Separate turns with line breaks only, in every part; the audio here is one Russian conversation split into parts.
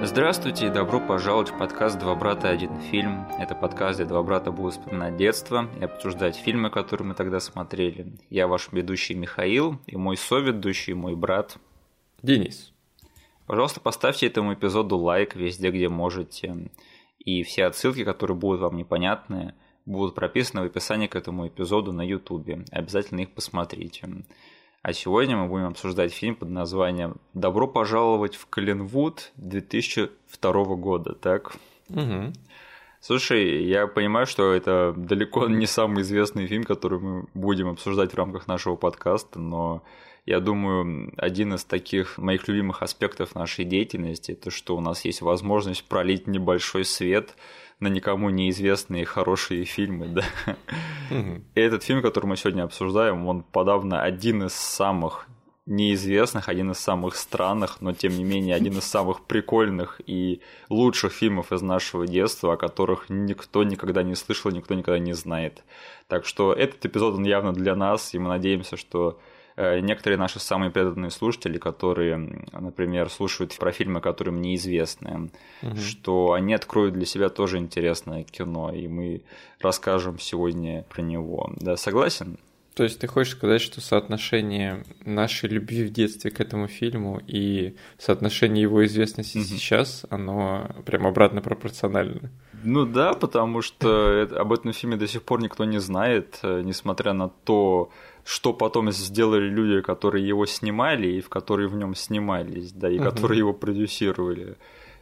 Здравствуйте и добро пожаловать в подкаст «Два брата. Один фильм». Это подкаст, где два брата будут вспоминать детство и обсуждать фильмы, которые мы тогда смотрели. Я ваш ведущий Михаил и мой соведущий, мой брат
Денис.
Пожалуйста, поставьте этому эпизоду лайк везде, где можете. И все отсылки, которые будут вам непонятны, будут прописаны в описании к этому эпизоду на ютубе. Обязательно их посмотрите. А сегодня мы будем обсуждать фильм под названием «Добро пожаловать в Калинвуд» 2002 года, так?
Угу.
Слушай, я понимаю, что это далеко не самый известный фильм, который мы будем обсуждать в рамках нашего подкаста, но я думаю, один из таких моих любимых аспектов нашей деятельности – это что у нас есть возможность пролить небольшой свет – на никому неизвестные хорошие фильмы, да. И этот фильм, который мы сегодня обсуждаем, он подавно один из самых неизвестных, один из самых странных, но тем не менее один из самых прикольных и лучших фильмов из нашего детства, о которых никто никогда не слышал, никто никогда не знает. Так что этот эпизод, он явно для нас, и мы надеемся, что некоторые наши самые преданные слушатели, которые, например, слушают про фильмы, которые мне известны, угу. что они откроют для себя тоже интересное кино, и мы расскажем сегодня про него. Да, согласен?
То есть ты хочешь сказать, что соотношение нашей любви в детстве к этому фильму и соотношение его известности угу. сейчас, оно прям обратно пропорционально?
Ну да, потому что об этом фильме до сих пор никто не знает, э, несмотря на то, что потом сделали люди, которые его снимали и в которые в нем снимались, да, и угу. которые его продюсировали.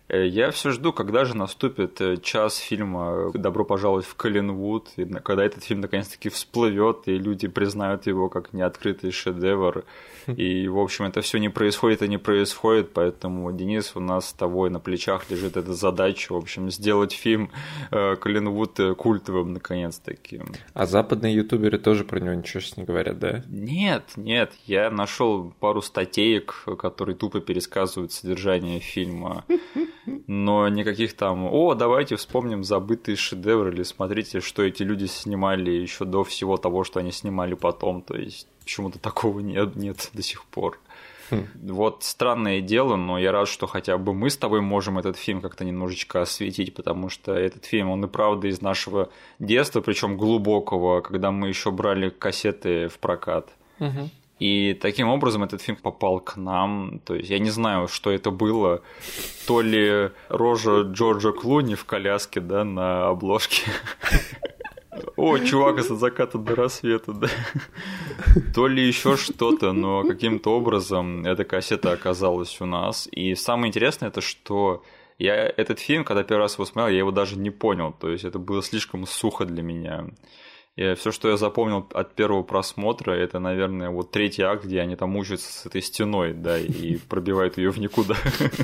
Э, я все жду, когда же наступит э, час фильма «Добро пожаловать в Коллинвуд», и когда этот фильм наконец-таки всплывет, и люди признают его как неоткрытый шедевр. И, в общем, это все не происходит и не происходит, поэтому, Денис, у нас с тобой на плечах лежит эта задача, в общем, сделать фильм э, Коллинвуд культовым наконец-таки.
А западные ютуберы тоже про него ничего не говорят, да?
Нет, нет, я нашел пару статеек, которые тупо пересказывают содержание фильма но никаких там, о, давайте вспомним забытые шедевры, или смотрите, что эти люди снимали еще до всего того, что они снимали потом, то есть почему-то такого нет, нет до сих пор. Хм. Вот странное дело, но я рад, что хотя бы мы с тобой можем этот фильм как-то немножечко осветить, потому что этот фильм, он и правда из нашего детства, причем глубокого, когда мы еще брали кассеты в прокат.
Угу.
И таким образом этот фильм попал к нам. То есть я не знаю, что это было. То ли рожа Джорджа Клуни в коляске, да, на обложке. О, чувак из-за заката до рассвета, да. То ли еще что-то, но каким-то образом эта кассета оказалась у нас. И самое интересное, это что я этот фильм, когда первый раз его смотрел, я его даже не понял. То есть это было слишком сухо для меня. И все, что я запомнил от первого просмотра, это, наверное, вот третий акт, где они там мучаются с этой стеной, да, и пробивают ее в никуда.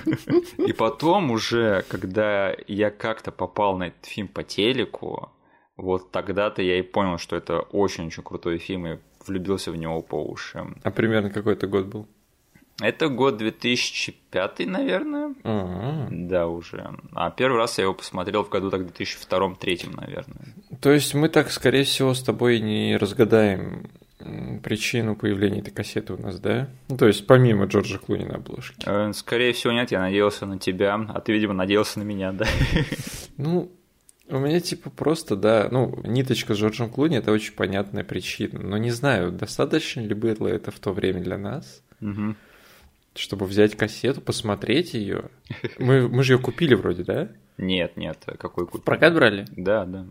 И потом уже, когда я как-то попал на этот фильм по телеку, вот тогда-то я и понял, что это очень-очень крутой фильм, и влюбился в него по уши.
А примерно какой это год был?
Это год 2005, наверное.
А-а-а.
Да, уже. А первый раз я его посмотрел в году так 2002-2003, наверное.
То есть мы так, скорее всего, с тобой не разгадаем причину появления этой кассеты у нас, да? Ну, то есть помимо Джорджа Клуни на обложке.
Э, скорее всего, нет, я надеялся на тебя, а ты, видимо, надеялся на меня, да?
Ну, у меня типа просто, да, ну, ниточка с Джорджем Клуни – это очень понятная причина, но не знаю, достаточно ли было это в то время для нас,
угу
чтобы взять кассету, посмотреть ее. Мы, мы же ее купили вроде, да?
Нет, нет, какой купили?
Прокат брали?
Да, да.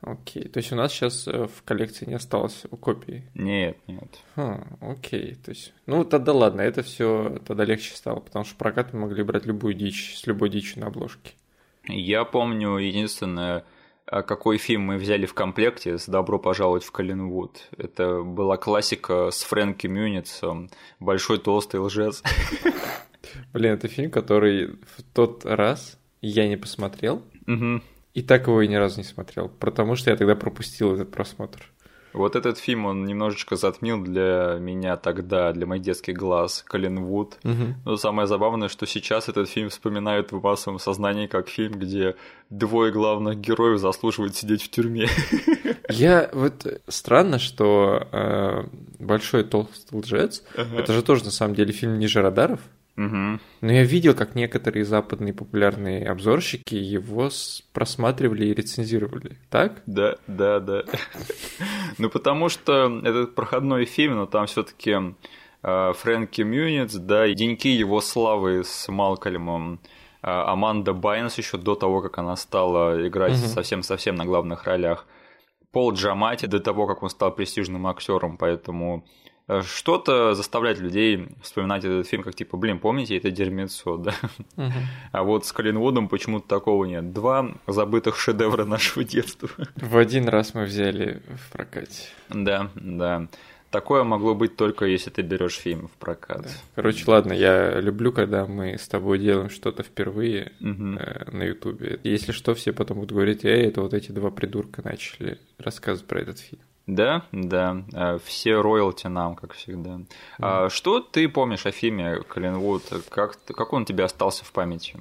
Окей, то есть у нас сейчас э, в коллекции не осталось копий?
Нет, нет.
Хм, окей, то есть, ну тогда ладно, это все тогда легче стало, потому что прокат мы могли брать любую дичь, с любой дичью на обложке.
Я помню единственное, какой фильм мы взяли в комплекте с «Добро пожаловать в Коллинвуд». Это была классика с Фрэнки Мюницем «Большой толстый лжец».
Блин, это фильм, который в тот раз я не посмотрел,
угу.
и так его и ни разу не смотрел, потому что я тогда пропустил этот просмотр.
Вот этот фильм, он немножечко затмил для меня тогда, для моих детских глаз, Колин Вуд.
Угу.
Но самое забавное, что сейчас этот фильм вспоминают в массовом сознании как фильм, где двое главных героев заслуживают сидеть в тюрьме.
Я вот странно, что э, Большой толстый лжец, ага. это же тоже на самом деле фильм Ниже радаров.
Угу.
Но я видел, как некоторые западные популярные обзорщики его просматривали и рецензировали. Так?
Да, да, да. Ну, потому что этот проходной фильм, но там все-таки э, Фрэнки Мюнец, да, и деньки его славы с Малкольмом, э, Аманда Байнс еще до того, как она стала играть совсем-совсем на главных ролях. Пол Джамати до того, как он стал престижным актером, поэтому что-то заставляет людей вспоминать этот фильм как типа, блин, помните это дерьмецо, да?
Угу.
А вот с Коллинвудом почему-то такого нет. Два забытых шедевра нашего детства.
В один раз мы взяли в прокате.
Да, да. Такое могло быть только если ты берешь фильм в прокат. Да.
Короче, ладно, я люблю, когда мы с тобой делаем что-то впервые угу. э, на Ютубе. Если что, все потом будут говорить, эй, это вот эти два придурка начали рассказывать про этот фильм.
Да, да, э, все роялти нам, как всегда. Mm. А что ты помнишь о фильме Коллинвуд? Как, как он тебе остался в памяти?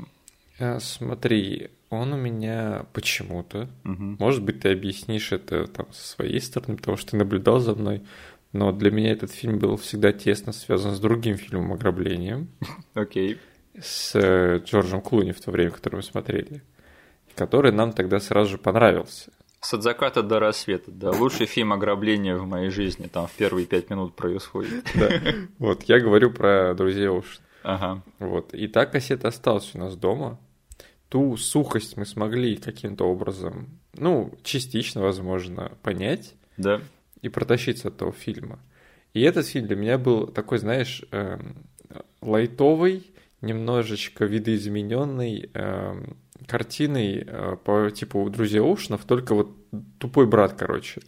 А, смотри, он у меня почему-то,
угу.
может быть, ты объяснишь это там со своей стороны, потому что ты наблюдал за мной, но для меня этот фильм был всегда тесно связан с другим фильмом «Ограблением».
Окей.
Okay. С э, Джорджем Клуни в то время, который мы смотрели, который нам тогда сразу же понравился.
С от заката до рассвета, да. Лучший фильм ограбления в моей жизни, там в первые пять минут происходит.
Да. Вот, я говорю про друзей Оушен.
Ага.
Вот. И та кассета осталась у нас дома. Ту сухость мы смогли каким-то образом, ну, частично, возможно, понять.
Да.
И протащиться от того фильма. И этот фильм для меня был такой, знаешь, эм, лайтовый, немножечко видоизмененный, эм, картиной э, по типу «Друзья Оушенов», только вот тупой брат, короче.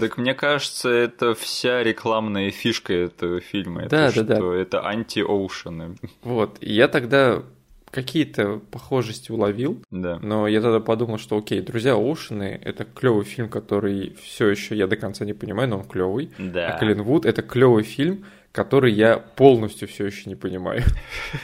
Так мне кажется, это вся рекламная фишка этого фильма. Да, это да, что да. Это анти-оушены.
Вот, и я тогда какие-то похожести уловил,
да.
но я тогда подумал, что окей, друзья Оушены это клевый фильм, который все еще я до конца не понимаю, но он клевый.
Да.
А Клинвуд это клевый фильм, который я полностью все еще не понимаю.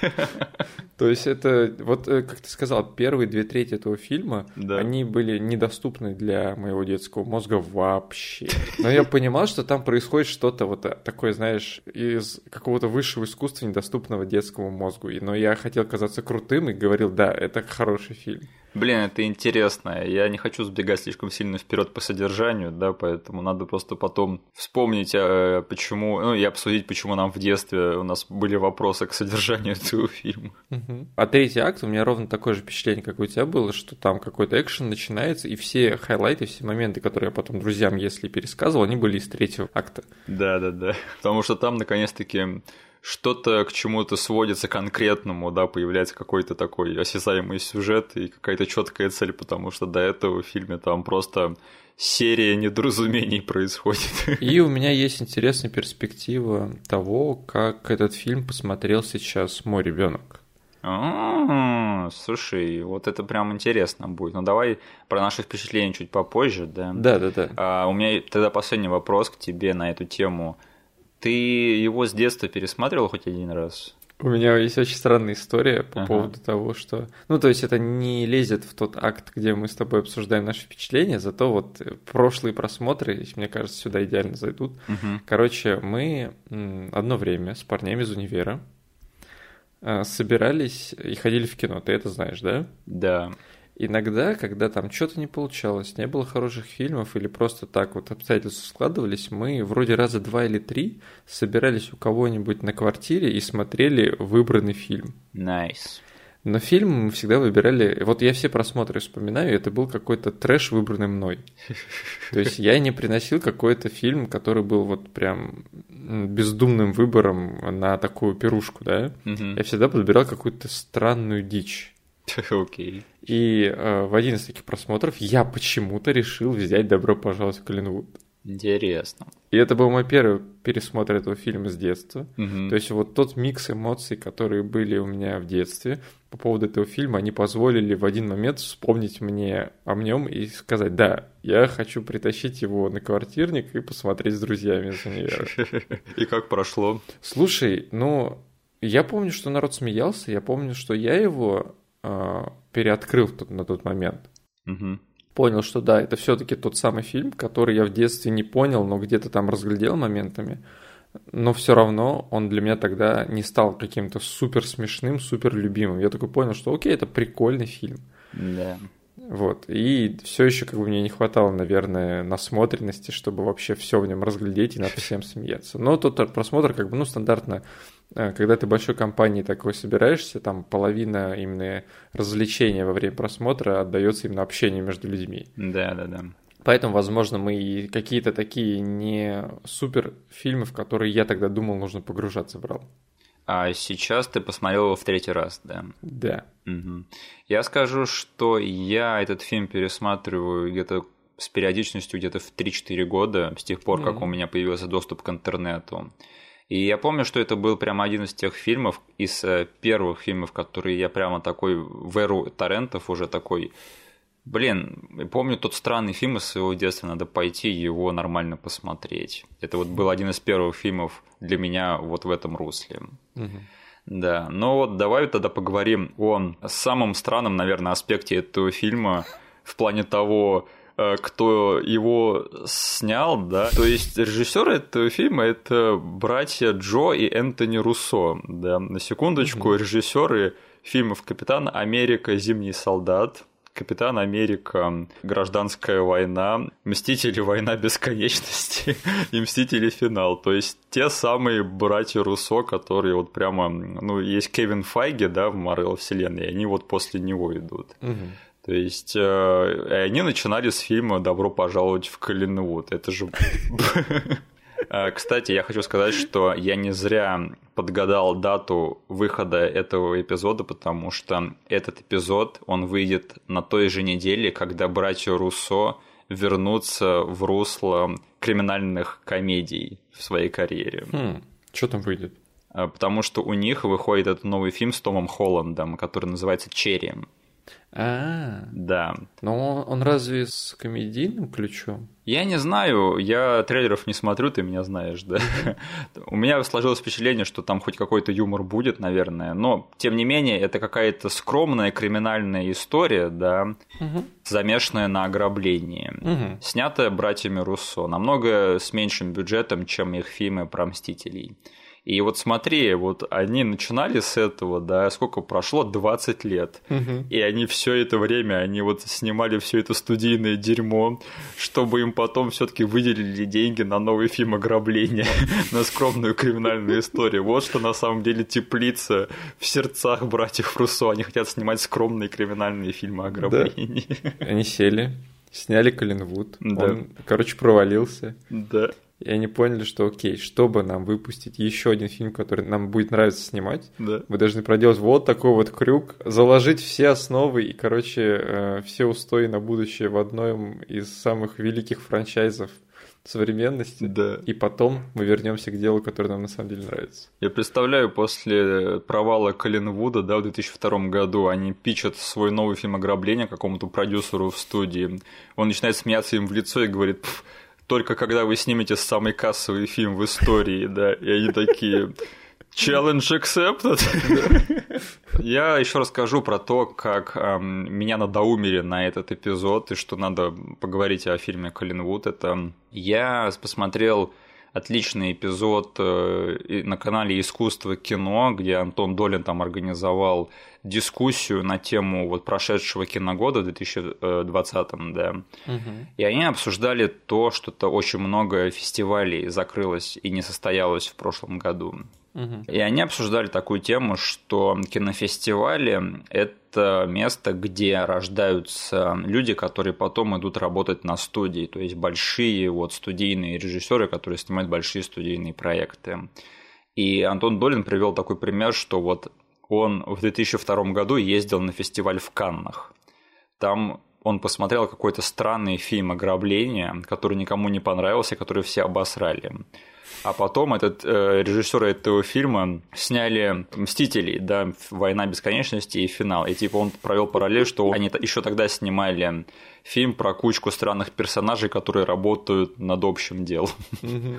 То есть это, вот э, как ты сказал, первые две трети этого фильма,
да.
они были недоступны для моего детского мозга вообще. Но я понимал, что там происходит что-то вот такое, знаешь, из какого-то высшего искусства, недоступного детскому мозгу. Но я хотел казаться крутым и говорил, да, это хороший фильм.
Блин, это интересно. Я не хочу сбегать слишком сильно вперед по содержанию, да, поэтому надо просто потом вспомнить, э, почему, ну, и обсудить, почему нам в детстве у нас были вопросы к содержанию этого фильма.
А третий акт у меня ровно такое же впечатление, как у тебя было, что там какой-то экшен начинается, и все хайлайты, все моменты, которые я потом друзьям, если пересказывал, они были из третьего акта.
Да, да, да. Потому что там наконец-таки что-то к чему-то сводится конкретному, да, появляется какой-то такой осязаемый сюжет и какая-то четкая цель, потому что до этого в фильме там просто серия недоразумений происходит.
И у меня есть интересная перспектива того, как этот фильм посмотрел сейчас мой ребенок.
А, слушай, вот это прям интересно будет. Ну давай про наши впечатления чуть попозже, да?
Да, да, да.
А, у меня тогда последний вопрос к тебе на эту тему. Ты его с детства пересматривал хоть один раз?
У меня есть очень странная история по ага. поводу того, что... Ну, то есть это не лезет в тот акт, где мы с тобой обсуждаем наши впечатления, зато вот прошлые просмотры, мне кажется, сюда идеально зайдут.
Угу.
Короче, мы одно время с парнями из универа э, собирались и ходили в кино, ты это знаешь, да?
Да.
Иногда, когда там что-то не получалось, не было хороших фильмов или просто так вот обстоятельства складывались, мы вроде раза два или три собирались у кого-нибудь на квартире и смотрели выбранный фильм.
Nice.
Но фильм мы всегда выбирали... Вот я все просмотры вспоминаю, это был какой-то трэш, выбранный мной. То есть я не приносил какой-то фильм, который был вот прям бездумным выбором на такую пирушку, да? Я всегда подбирал какую-то странную дичь.
Окей.
И э, в один из таких просмотров я почему-то решил взять «Добро пожаловать в Коллинвуд».
Интересно.
И это был мой первый пересмотр этого фильма с детства.
Угу.
То есть вот тот микс эмоций, которые были у меня в детстве по поводу этого фильма, они позволили в один момент вспомнить мне о нем и сказать, да, я хочу притащить его на квартирник и посмотреть с друзьями из универа.
И как прошло?
Слушай, ну, я помню, что народ смеялся, я помню, что я его э, переоткрыл тот, на тот момент.
Угу.
Понял, что да, это все-таки тот самый фильм, который я в детстве не понял, но где-то там разглядел моментами. но все равно он для меня тогда не стал каким-то супер смешным, супер любимым. Я такой понял, что окей, это прикольный фильм.
Да.
Вот. И все еще как бы мне не хватало, наверное, насмотренности, чтобы вообще все в нем разглядеть и над всем смеяться. Но тот просмотр, как бы, ну, стандартно, когда ты большой компанией такой собираешься, там половина именно развлечения во время просмотра отдается именно общению между людьми.
Да, да, да.
Поэтому, возможно, мы и какие-то такие не супер фильмы, в которые я тогда думал, нужно погружаться, брал.
А сейчас ты посмотрел его в третий раз, да?
Да.
Угу. Я скажу, что я этот фильм пересматриваю где-то с периодичностью где-то в 3-4 года, с тех пор, mm как у меня появился доступ к интернету. И я помню, что это был прямо один из тех фильмов, из э, первых фильмов, которые я прямо такой в эру торрентов уже такой Блин, помню тот странный фильм из своего детства, надо пойти его нормально посмотреть. Это вот был один из первых фильмов для меня вот в этом русле. Угу. Да, ну вот давай тогда поговорим о самом странном, наверное, аспекте этого фильма в плане того, кто его снял, да. То есть режиссеры этого фильма это братья Джо и Энтони Руссо, да. На секундочку, режиссеры фильмов Капитан Америка, Зимний солдат, Капитан Америка, Гражданская война, Мстители война бесконечности и Мстители финал. То есть те самые братья Руссо, которые вот прямо, ну, есть Кевин Файги, да, в Марвел вселенной, и они вот после него идут. То есть э, они начинали с фильма «Добро пожаловать в Коллинвуд». Это же Э, кстати, я хочу сказать, что я не зря подгадал дату выхода этого эпизода, потому что этот эпизод, он выйдет на той же неделе, когда братья Руссо вернутся в русло криминальных комедий в своей карьере.
Хм, что там выйдет?
Э, потому что у них выходит этот новый фильм с Томом Холландом, который называется «Черри».
А,
да.
Но он разве с комедийным ключом?
Я не знаю, я трейлеров не смотрю, ты меня знаешь, да. У меня сложилось впечатление, что там хоть какой-то юмор будет, наверное, но тем не менее это какая-то скромная криминальная история, да, замешанная на ограблении, снятая братьями Руссо, намного с меньшим бюджетом, чем их фильмы про мстителей. И вот смотри, вот они начинали с этого, да, сколько прошло? 20 лет. Угу. И они все это время, они вот снимали все это студийное дерьмо, чтобы им потом все-таки выделили деньги на новый фильм ограбления, на скромную криминальную историю. Вот что на самом деле теплица в сердцах братьев Руссо. Они хотят снимать скромные криминальные фильмы ограблений.
Они сели, сняли Коллинвуд. Да. Он, короче, провалился.
Да.
И они поняли, что окей, чтобы нам выпустить еще один фильм, который нам будет нравиться снимать,
да.
мы должны проделать вот такой вот крюк, заложить все основы и, короче, э, все устои на будущее в одном из самых великих франчайзов современности.
Да.
И потом мы вернемся к делу, которое нам на самом деле нравится.
Я представляю, после провала Коллинвуда, да, в 2002 году, они пичат свой новый фильм «Ограбление» какому-то продюсеру в студии. Он начинает смеяться им в лицо и говорит, только когда вы снимете самый кассовый фильм в истории, да, и они такие... Challenge accepted. Я еще расскажу про то, как эм, меня надоумили на этот эпизод, и что надо поговорить о фильме Коллинвуд. Это я посмотрел отличный эпизод э, на канале «Искусство кино», где Антон Долин там организовал дискуссию на тему вот прошедшего киногода в 2020, да. Угу. И они обсуждали то, что-то очень много фестивалей закрылось и не состоялось в прошлом году. И они обсуждали такую тему, что кинофестивали – это место, где рождаются люди, которые потом идут работать на студии, то есть большие вот студийные режиссеры, которые снимают большие студийные проекты. И Антон Долин привел такой пример, что вот он в 2002 году ездил на фестиваль в Каннах. Там он посмотрел какой-то странный фильм ограбления, который никому не понравился, который все обосрали. А потом этот э, режиссер этого фильма сняли Мстителей, да, Война бесконечности и финал. И типа он провел параллель, что они еще тогда снимали фильм про кучку странных персонажей, которые работают над общим делом.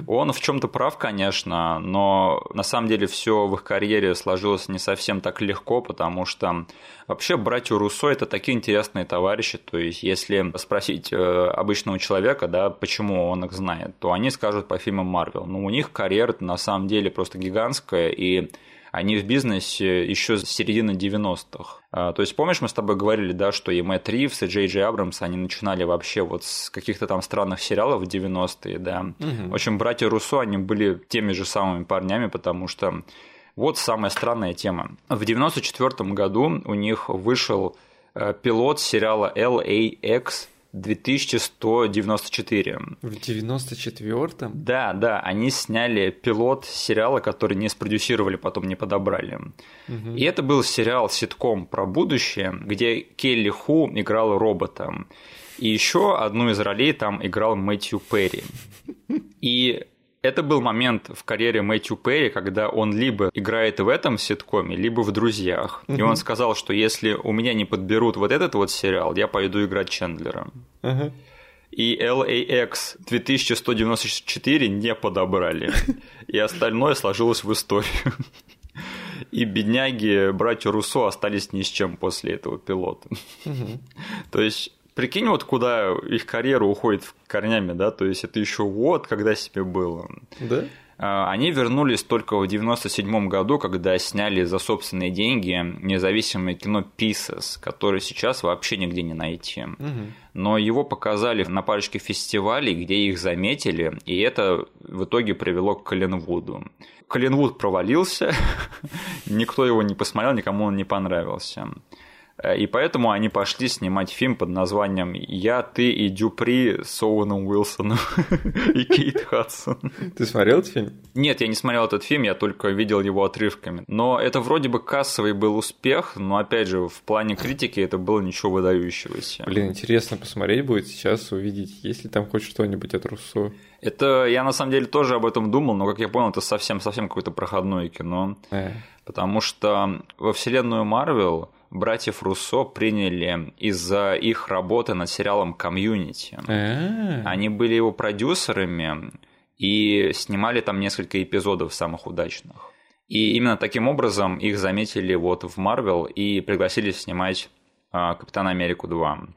Он в чем-то прав, конечно, но на самом деле все в их карьере сложилось не совсем так легко, потому что вообще братья Руссо это такие интересные товарищи. То есть, если спросить э, обычного человека, да, почему он их знает, то они скажут по фильмам Марвел. Ну, но у них карьера на самом деле просто гигантская, и они в бизнесе еще с середины 90-х. А, то есть, помнишь, мы с тобой говорили, да, что и Мэтт Ривз, и Джей Джей Абрамс, они начинали вообще вот с каких-то там странных сериалов в 90-е, да. Угу. В общем, братья Руссо, они были теми же самыми парнями, потому что вот самая странная тема. В 94 году у них вышел э, пилот сериала LAX 2194.
В 94-м?
Да, да, они сняли пилот сериала, который не спродюсировали, потом не подобрали. Угу. И это был сериал ситком про будущее, где Келли Ху играл робота. И еще одну из ролей там играл Мэтью Перри. И это был момент в карьере Мэтью Перри, когда он либо играет в этом ситкоме, либо в «Друзьях». Uh-huh. И он сказал, что если у меня не подберут вот этот вот сериал, я пойду играть Чендлера. Uh-huh. И LAX 2194 не подобрали. И остальное сложилось в историю. И бедняги, братья Руссо остались ни с чем после этого пилота. То есть Прикинь, вот куда их карьера уходит корнями, да, то есть это еще вот, когда себе было.
Да?
А, они вернулись только в 97 году, когда сняли за собственные деньги независимое кино Pieces, которое сейчас вообще нигде не найти. Угу. Но его показали на парочке фестивалей, где их заметили, и это в итоге привело к Коленвуду. Коленвуд провалился, никто его не посмотрел, никому он не понравился. Э, и поэтому они пошли снимать фильм под названием «Я, ты и Дюпри» с Оуэном Уилсоном и Кейт Хадсон.
Ты смотрел этот фильм?
Нет, я не смотрел этот фильм, я только видел его отрывками. Но это вроде бы кассовый был успех, но опять же, в плане критики это было ничего выдающегося.
Блин, интересно посмотреть будет сейчас, увидеть, есть ли там хоть что-нибудь от Руссо.
Это я на самом деле тоже об этом думал, но как я понял, это совсем-совсем какое-то проходное кино. Э. Потому что во вселенную Марвел братьев Руссо приняли из-за их работы над сериалом «Community». А. Они были его продюсерами и снимали там несколько эпизодов самых удачных. И именно таким образом их заметили вот в Марвел и пригласили снимать а, Капитана Америку 2.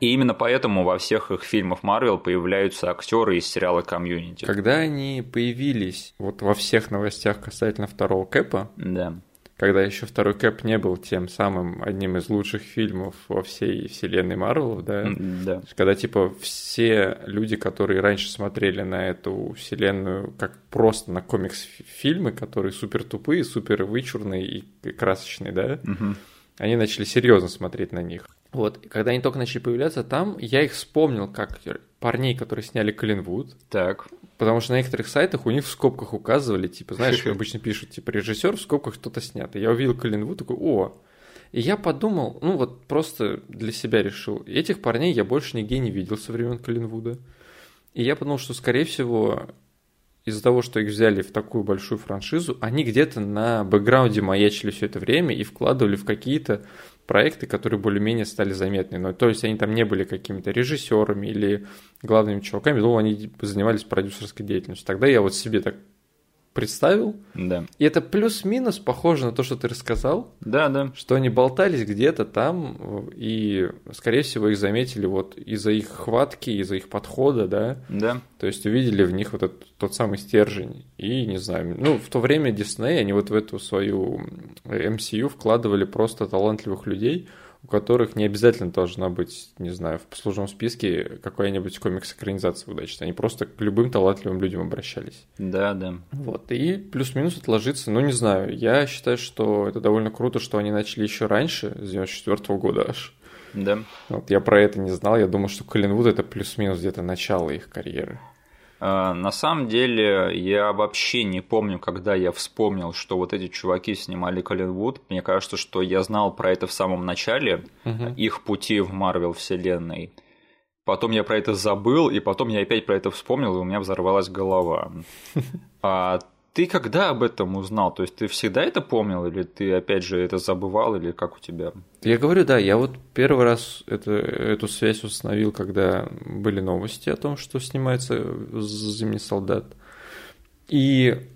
И именно поэтому во всех их фильмах Марвел появляются актеры из сериала Community.
Когда они появились вот во всех новостях касательно второго Кэпа,
да
когда еще второй Кэп не был тем самым одним из лучших фильмов во всей вселенной Марвел, да?
Да.
Когда, типа, все люди, которые раньше смотрели на эту вселенную как просто на комикс-фильмы, которые супер тупые, супер вычурные и красочные, да?
Угу.
Они начали серьезно смотреть на них. Вот, и когда они только начали появляться там, я их вспомнил как парней, которые сняли Клинвуд.
Так.
Потому что на некоторых сайтах у них в скобках указывали, типа, знаешь, обычно пишут, типа, режиссер в скобках что-то снято. Я увидел Клинвуд, такой, о, и я подумал, ну вот просто для себя решил, этих парней я больше нигде не видел со времен Клинвуда. И я подумал, что, скорее всего, из-за того, что их взяли в такую большую франшизу, они где-то на бэкграунде маячили все это время и вкладывали в какие-то проекты, которые более-менее стали заметны. Но, то есть они там не были какими-то режиссерами или главными чуваками, но они занимались продюсерской деятельностью. Тогда я вот себе так представил.
Да.
И это плюс-минус похоже на то, что ты рассказал.
Да, да.
Что они болтались где-то там, и, скорее всего, их заметили вот из-за их хватки, из-за их подхода, да.
Да.
То есть увидели в них вот этот тот самый стержень. И, не знаю, ну, в то время Дисней, они вот в эту свою MCU вкладывали просто талантливых людей, у которых не обязательно должна быть, не знаю, в послужном списке какая-нибудь комикс-экранизация удачная. Они просто к любым талантливым людям обращались.
Да, да.
Вот, и плюс-минус отложиться, ну, не знаю, я считаю, что это довольно круто, что они начали еще раньше, с 94 -го года аж.
Да.
Вот я про это не знал, я думал, что Коллинвуд это плюс-минус где-то начало их карьеры.
А, на самом деле, я вообще не помню, когда я вспомнил, что вот эти чуваки снимали Коллинвуд. Мне кажется, что я знал про это в самом начале, угу. их пути в Марвел вселенной. Потом я про это забыл, и потом я опять про это вспомнил, и у меня взорвалась голова. А ты когда об этом узнал? То есть ты всегда это помнил, или ты опять же это забывал, или как у тебя?
Я говорю, да, я вот первый раз это, эту связь установил, когда были новости о том, что снимается «Зимний солдат». И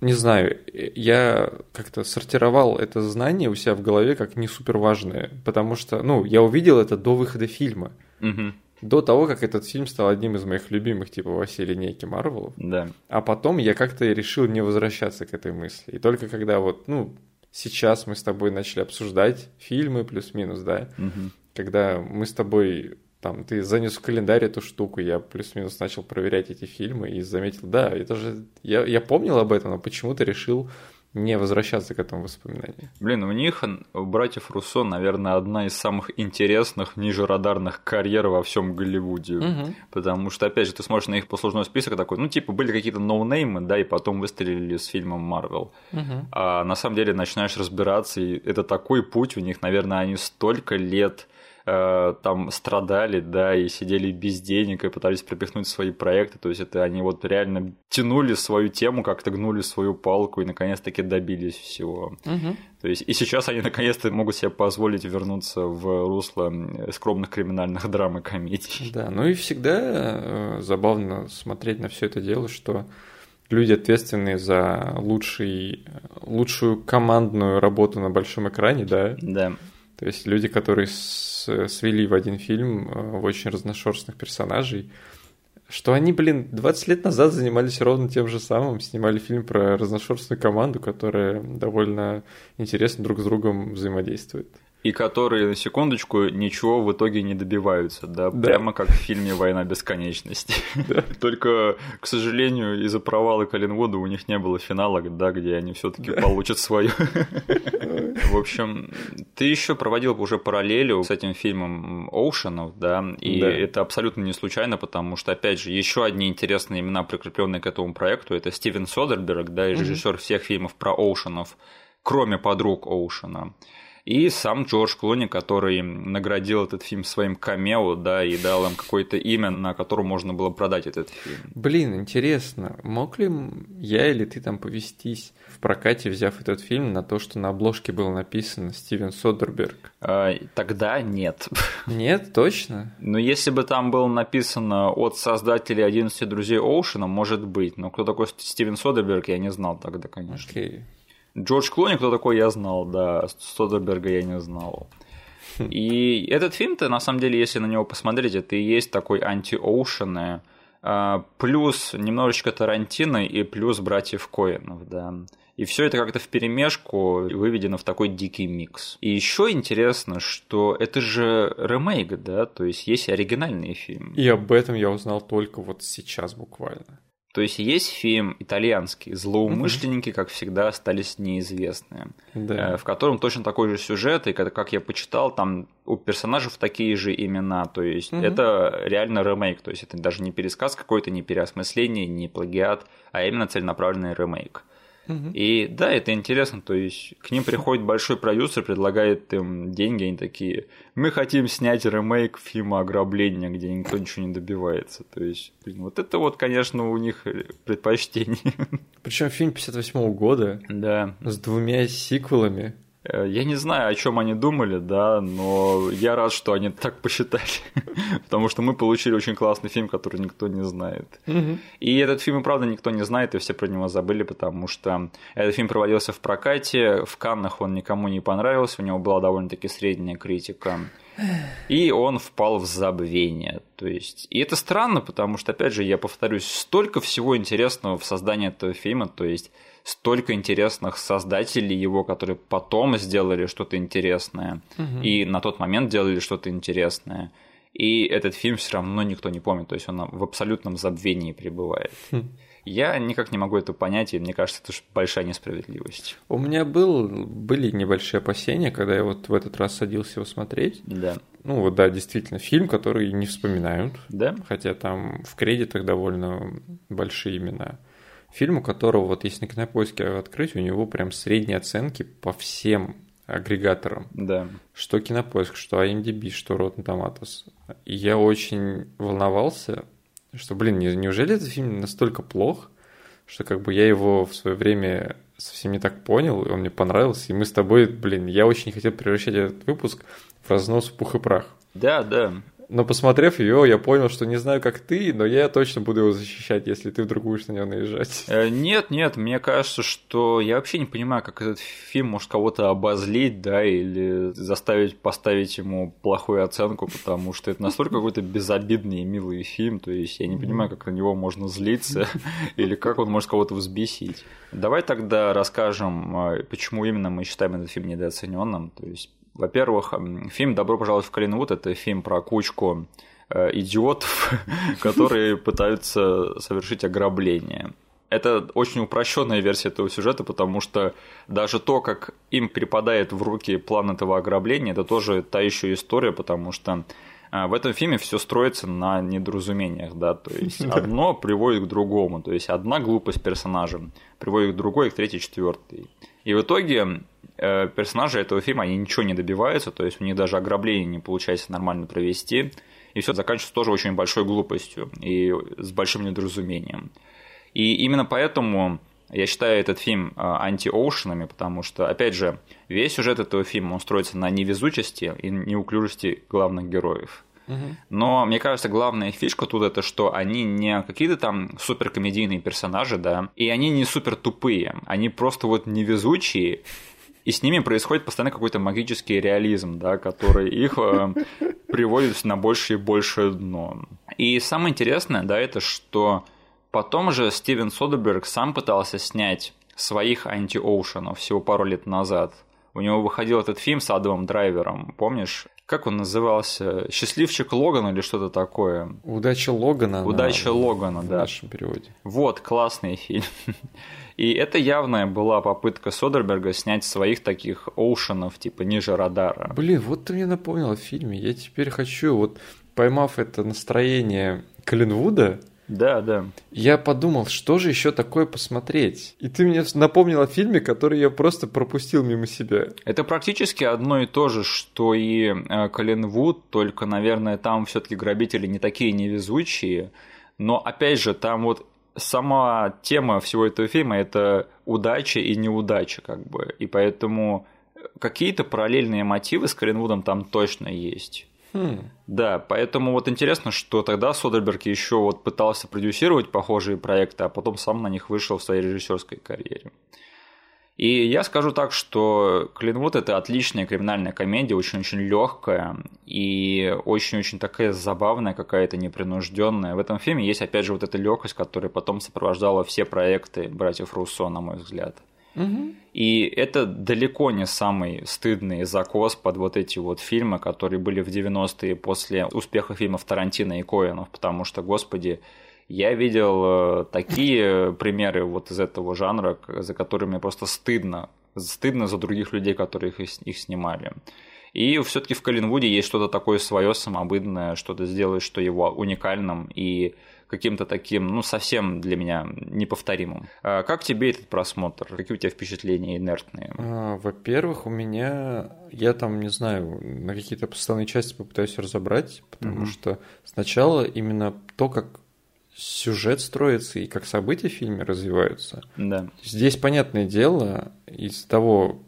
не знаю, я как-то сортировал это знание у себя в голове как не супер важное, потому что, ну, я увидел это до выхода фильма.
Угу.
До того, как этот фильм стал одним из моих любимых, типа, во всей линейке Марвелов.
Да.
А потом я как-то решил не возвращаться к этой мысли. И только когда вот, ну, сейчас мы с тобой начали обсуждать фильмы плюс-минус, да,
Мгм.
когда мы с тобой там, ты занес в календарь эту штуку, я плюс-минус начал проверять эти фильмы и заметил, да, это же... Я, я помнил об этом, но почему-то решил не возвращаться к этому воспоминанию.
Блин, у них, у братьев Руссо, наверное, одна из самых интересных ниже радарных карьер во всем Голливуде.
Мгм.
Потому что, опять же, ты смотришь на их послужной список такой, ну, типа, были какие-то ноунеймы, да, и потом выстрелили с фильмом Марвел.
Мгм.
А на самом деле начинаешь разбираться, и это такой путь у них, наверное, они столько лет э, там страдали, да, и сидели без денег, и пытались пропихнуть свои проекты, то есть это они вот реально тянули свою тему, как-то гнули свою палку и наконец-таки добились всего. То есть и сейчас они наконец-то могут себе позволить вернуться в русло э, скромных криминальных драм и комедий.
Да, ну и всегда э, забавно смотреть на все это дело, что люди, ответственные за лучший, лучшую командную работу на большом экране, да,
Да.
то есть люди, которые свели в один фильм э, в очень разношерстных персонажей, что они, блин, 20 лет назад занимались ровно тем же самым, снимали фильм про разношерстную команду, которая довольно интересно друг с другом взаимодействует.
И которые, на секундочку, ничего в итоге не добиваются, да,
Да.
прямо как в фильме «Война бесконечности». Только, к сожалению, из-за провала Коллинвуда у них не было финала, да, где они все таки получат свое. В общем, ты еще проводил уже параллелю с этим фильмом Оушенов, да, и
Да.
это абсолютно не случайно, потому что, опять же, еще одни интересные имена, прикрепленные к этому проекту, это Стивен Содерберг, да, и режиссер всех фильмов про Оушенов, кроме подруг Оушена. И сам Джордж Клуни, который наградил этот фильм своим камео, да, и дал им какое-то имя, на котором можно было продать этот фильм.
Блин, интересно, мог ли я или ты там повестись в прокате, взяв этот фильм, на то, что на обложке было написано Стивен Содерберг?
А, Тогда нет.
Нет, точно?
Но если бы там было написано от создателей 11 друзей Оушена, может быть. Но кто такой Стивен Содерберг, я не знал тогда, конечно.
Окей.
Джордж Клуни, кто такой, я знал, да. Содерберга я не знал. И этот фильм-то, на самом деле, если на него посмотреть, это и есть такой анти-оушен, плюс немножечко Тарантино и плюс братьев Коинов, да. И все это как-то в перемешку выведено в такой дикий микс. И еще интересно, что это же ремейк, да, то есть есть оригинальный фильм.
И об этом я узнал только вот сейчас буквально.
То есть есть фильм итальянский, злоумышленники, как всегда, остались неизвестны.
Да.
Э, в котором точно такой же сюжет, и как, я почитал, там у персонажей такие же имена, то есть
Мгм.
это реально ремейк, то есть это даже не пересказ какой-то, не переосмысление, не плагиат, а именно целенаправленный ремейк. И да, это интересно, то есть к ним приходит большой продюсер, предлагает им деньги, они такие, мы хотим снять ремейк фильма «Ограбление», где никто ничего не добивается. То есть, блин, вот это вот, конечно, у них предпочтение.
Причем фильм 58 года
Да.
с двумя сиквелами.
Э, Я не знаю, о чем они думали, да, но я рад, что они так посчитали. Потому что мы получили очень классный фильм, который никто не знает. И этот фильм, и правда, никто не знает, и все про него забыли, потому что этот фильм проводился в прокате, в Каннах он никому не понравился, у него была довольно-таки средняя критика. И он впал в забвение. То есть, и это странно, потому что, опять же, я повторюсь, столько всего интересного в создании этого фильма, то есть столько интересных создателей его, которые потом сделали что-то интересное, и на тот момент делали что-то интересное. И этот фильм все равно никто не помнит, то есть он в абсолютном забвении пребывает. Я никак не могу это понять, и мне кажется, это ж большая несправедливость.
У меня был, были небольшие опасения, когда я вот в этот раз садился его смотреть.
Да.
Ну вот да, действительно, фильм, который не вспоминают,
Да?
хотя там в кредитах довольно большие имена. Фильм, у которого, вот если на кинопоиске открыть, у него прям средние оценки по всем агрегаторам.
Да.
Что Кинопоиск, что IMDb, что Rotten Tomatoes. И я очень волновался, что, блин, не- неужели этот фильм настолько плох, что как бы я его в свое время совсем не так понял, и он мне понравился, и мы с тобой, блин, я очень не хотел превращать этот выпуск в разнос в пух и прах.
Да, да.
Но посмотрев ее, я понял, что не знаю, как ты, но я точно буду его защищать, если ты вдруг будешь на него наезжать.
Э, нет, нет, мне кажется, что я вообще не понимаю, как этот фильм может кого-то обозлить, да, или заставить поставить ему плохую оценку, потому что это настолько какой-то безобидный и милый фильм, то есть я не понимаю, как на него можно злиться, или как он может кого-то взбесить. Давай тогда расскажем, э, почему именно мы считаем этот фильм недооцененным. То есть во-первых, фильм «Добро пожаловать в Калинвуд» – это фильм про кучку э, идиотов, которые пытаются совершить ограбление. Это очень упрощенная версия этого сюжета, потому что даже то, как им припадает в руки план этого ограбления, это тоже та еще история, потому что э, в этом фильме все строится на недоразумениях, да, то есть одно приводит к другому, то есть одна глупость персонажа приводит к другой, к третьей, четвертой. И в итоге персонажи этого фильма, они ничего не добиваются, то есть у них даже ограбление не получается нормально провести, и все заканчивается тоже очень большой глупостью и с большим недоразумением. И именно поэтому я считаю этот фильм э, анти-оушенами, потому что, опять же, весь сюжет этого фильма он строится на невезучести и неуклюжести главных героев. Но мне кажется, главная фишка тут это, что они не какие-то там суперкомедийные персонажи, да, и они не супер тупые, они просто вот невезучие, и с ними происходит постоянно какой-то магический реализм, да, который их э, приводит на больше и больше дно. И самое интересное, да, это что потом же Стивен Содерберг сам пытался снять своих анти-оушенов всего пару лет назад. У него выходил этот фильм с Адамом Драйвером, помнишь? Как он назывался? «Счастливчик Логан» или что-то такое?
«Удача Логана».
«Удача Логана», да.
В нашем переводе.
Вот, классный фильм. И это явная была попытка Содерберга снять своих таких оушенов, типа ниже радара.
Блин, вот ты мне напомнил о фильме. Я теперь хочу, вот поймав это настроение Клинвуда,
да, да.
Я подумал, что же еще такое посмотреть? И ты мне напомнил о фильме, который я просто пропустил мимо себя.
Это практически одно и то же, что и э, Колин Вуд, только, наверное, там все-таки грабители не такие невезучие. Но опять же, там вот сама тема всего этого фильма это удача и неудача, как бы. И поэтому какие-то параллельные мотивы с Коренвудом там точно есть. Хм. Да, поэтому вот интересно, что тогда Содерберг еще вот пытался продюсировать похожие проекты, а потом сам на них вышел в своей режиссерской карьере. И я скажу так, что Клинвуд это отличная криминальная комедия, очень-очень легкая и очень-очень такая забавная, какая-то непринужденная. В этом фильме есть опять же вот эта легкость, которая потом сопровождала все проекты братьев Руссо, на мой взгляд. И это далеко не самый стыдный закос под вот эти вот фильмы, которые были в 90-е после успеха фильмов Тарантино и Коэнов, потому что, господи, я видел э, такие примеры вот из этого жанра, за которыми просто стыдно. Стыдно за других людей, которые их, их снимали. И все-таки в Коллинвуде есть что-то такое свое самобытное, что-то сделает, что его уникальным и каким-то таким, ну, совсем для меня неповторимым. А как тебе этот просмотр? Какие у тебя впечатления инертные?
А, во-первых, у меня, я там, не знаю, на какие-то поставные части попытаюсь разобрать, потому mm-hmm. что сначала именно то, как сюжет строится и как события в фильме развиваются.
Да.
Здесь, понятное дело, из того,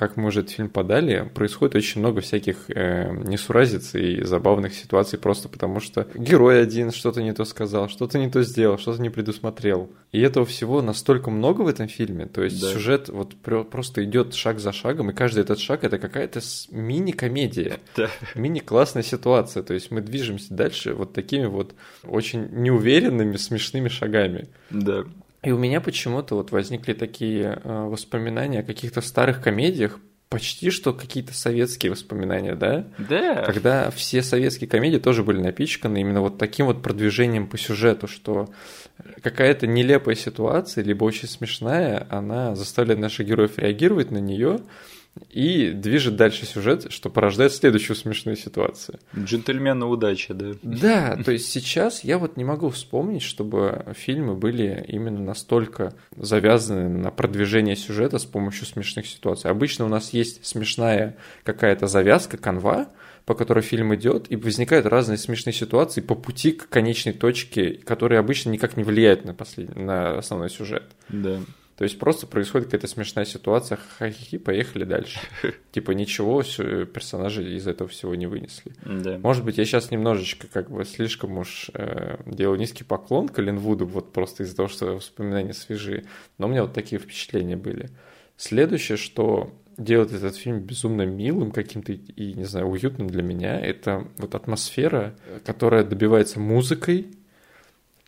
как мы уже этот фильм подали, происходит очень много всяких э, несуразиц и забавных ситуаций просто потому, что герой один что-то не то сказал, что-то не то сделал, что-то не предусмотрел. И этого всего настолько много в этом фильме, то есть да. сюжет вот просто идет шаг за шагом, и каждый этот шаг это какая-то мини-комедия, да. мини-классная ситуация, то есть мы движемся дальше вот такими вот очень неуверенными, смешными шагами.
Да.
И у меня почему-то вот возникли такие э, воспоминания о каких-то старых комедиях, почти что какие-то советские воспоминания, да?
Да.
Когда все советские комедии тоже были напичканы именно вот таким вот продвижением по сюжету, что какая-то нелепая ситуация, либо очень смешная, она заставляет наших героев реагировать на нее, и движет дальше сюжет, что порождает следующую смешную ситуацию.
Джентльмены удачи, да.
Да, то есть сейчас я вот не могу вспомнить, чтобы фильмы были именно настолько завязаны на продвижение сюжета с помощью смешных ситуаций. Обычно у нас есть смешная какая-то завязка, канва, по которой фильм идет, и возникают разные смешные ситуации по пути к конечной точке, которые обычно никак не влияют на, послед... на основной сюжет.
Да.
То есть просто происходит какая-то смешная ситуация, ха-хи, поехали дальше. Типа ничего персонажи из этого всего не вынесли.
Да.
Может быть, я сейчас немножечко как бы слишком уж э, делаю низкий поклон Коленвуду, вот просто из-за того, что воспоминания свежие. Но у меня вот такие впечатления были. Следующее, что делает этот фильм безумно милым каким-то и, не знаю, уютным для меня, это вот атмосфера, которая добивается музыкой,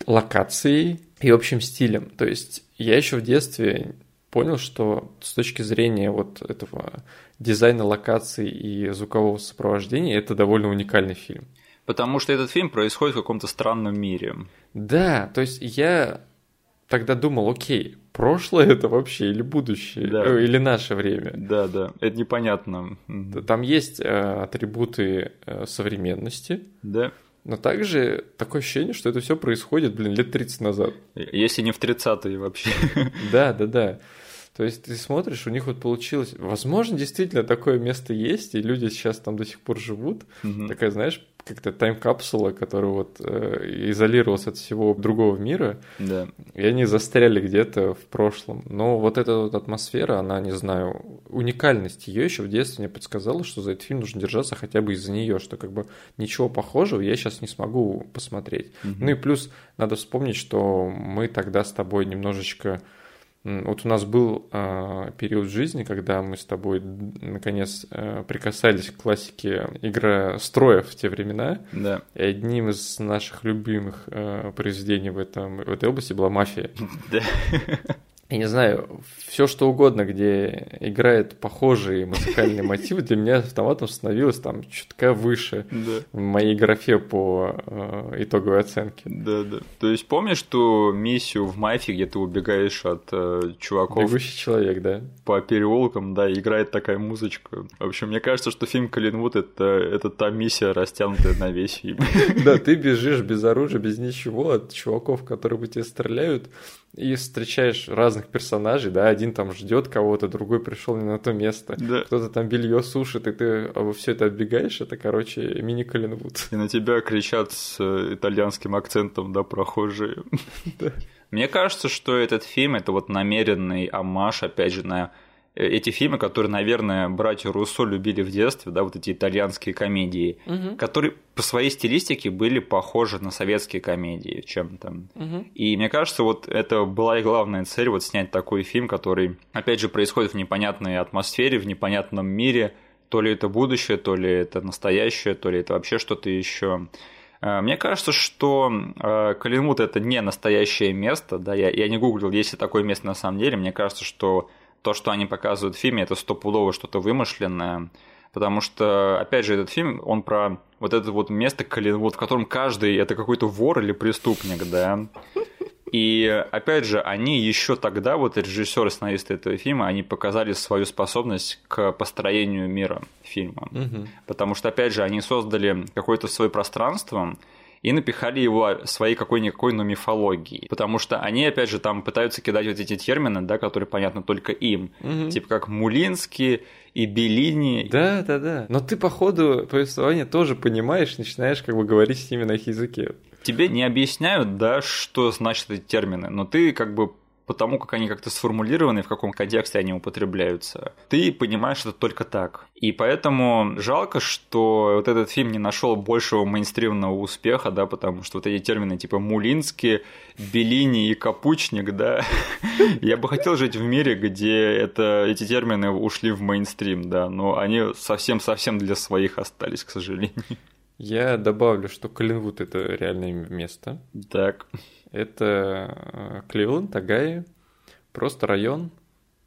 локацией и общим стилем. То есть я еще в детстве понял, что с точки зрения вот этого дизайна локаций и звукового сопровождения это довольно уникальный фильм.
Потому что этот фильм происходит в каком-то странном мире.
Да, то есть я тогда думал, окей, прошлое это вообще или будущее, да. э, или наше время.
Да, да, это непонятно.
Там есть э, атрибуты э, современности.
Да.
Но также такое ощущение, что это все происходит, блин, лет 30 назад.
Если не в 30-е вообще.
Да, да, да. То есть ты смотришь, у них вот получилось... Возможно, действительно такое место есть, и люди сейчас там до сих пор живут. Угу. Такая, знаешь, как-то тайм-капсула, которая вот э, изолировалась от всего другого мира.
Да.
И они застряли где-то в прошлом. Но вот эта вот атмосфера, она, не знаю, уникальность ее еще в детстве мне подсказала, что за этот фильм нужно держаться хотя бы из-за нее, что как бы ничего похожего я сейчас не смогу посмотреть. Угу. Ну и плюс надо вспомнить, что мы тогда с тобой немножечко вот у нас был э, период жизни, когда мы с тобой наконец э, прикасались к классике игры строев в те времена.
Да.
И одним из наших любимых э, произведений в, этом, в этой области была «Мафия».
Да
я не знаю, все что угодно, где играет похожие музыкальные мотивы, для меня автоматом становилось там чутка выше
да.
в моей графе по э, итоговой оценке.
Да, да. То есть помнишь ту миссию в мафии, где ты убегаешь от э, чуваков?
Бегущий человек, да.
По переулкам, да, играет такая музычка. В общем, мне кажется, что фильм Калинвуд это, это та миссия, растянутая на весь фильм.
Да, ты бежишь без оружия, без ничего от чуваков, которые по тебе стреляют, и встречаешь разных персонажей, да, один там ждет кого-то, другой пришел не на то место,
да.
кто-то там белье сушит, и ты все это отбегаешь, это, короче, мини Коллинвуд.
И на тебя кричат с э, итальянским акцентом, да, прохожие. Мне кажется, что этот фильм это вот намеренный амаш, опять же, на эти фильмы, которые, наверное, братья Руссо любили в детстве, да, вот эти итальянские комедии,
угу.
которые по своей стилистике были похожи на советские комедии чем-то.
Угу.
И мне кажется, вот это была и главная цель, вот снять такой фильм, который, опять же, происходит в непонятной атмосфере, в непонятном мире, то ли это будущее, то ли это настоящее, то ли это вообще что-то еще. Э, мне кажется, что э, Калинвуд это не настоящее место, да, я, я не гуглил, есть ли такое место на самом деле, мне кажется, что то, что они показывают в фильме, это стопудово что-то вымышленное. Потому что, опять же, этот фильм, он про вот это вот место, вот, в котором каждый это какой-то вор или преступник, да. И опять же, они еще тогда, вот режиссеры, сценаристы этого фильма, они показали свою способность к построению мира фильма.
Угу.
Потому что, опять же, они создали какое-то свое пространство, и напихали его своей какой-никакой, но мифологией. Потому что они, опять же, там пытаются кидать вот эти термины, да, которые понятны только им.
Угу.
Типа как Мулинский и Беллини.
Да, да, да. Но ты по ходу повествования тоже понимаешь, начинаешь как бы говорить с ними на их языке.
Тебе не объясняют, да, что значат эти термины, но ты как бы потому как они как-то сформулированы, в каком контексте они употребляются, ты понимаешь это только так. И поэтому жалко, что вот этот фильм не нашел большего мейнстримного успеха, да, потому что вот эти термины типа Мулинский, Беллини и Капучник, да, я бы хотел жить в мире, где это, эти термины ушли в мейнстрим, да, но они совсем-совсем для своих остались, к сожалению.
Я добавлю, что Коллинвуд – это реальное место.
Так.
Это э, Кливленд, Агая, просто район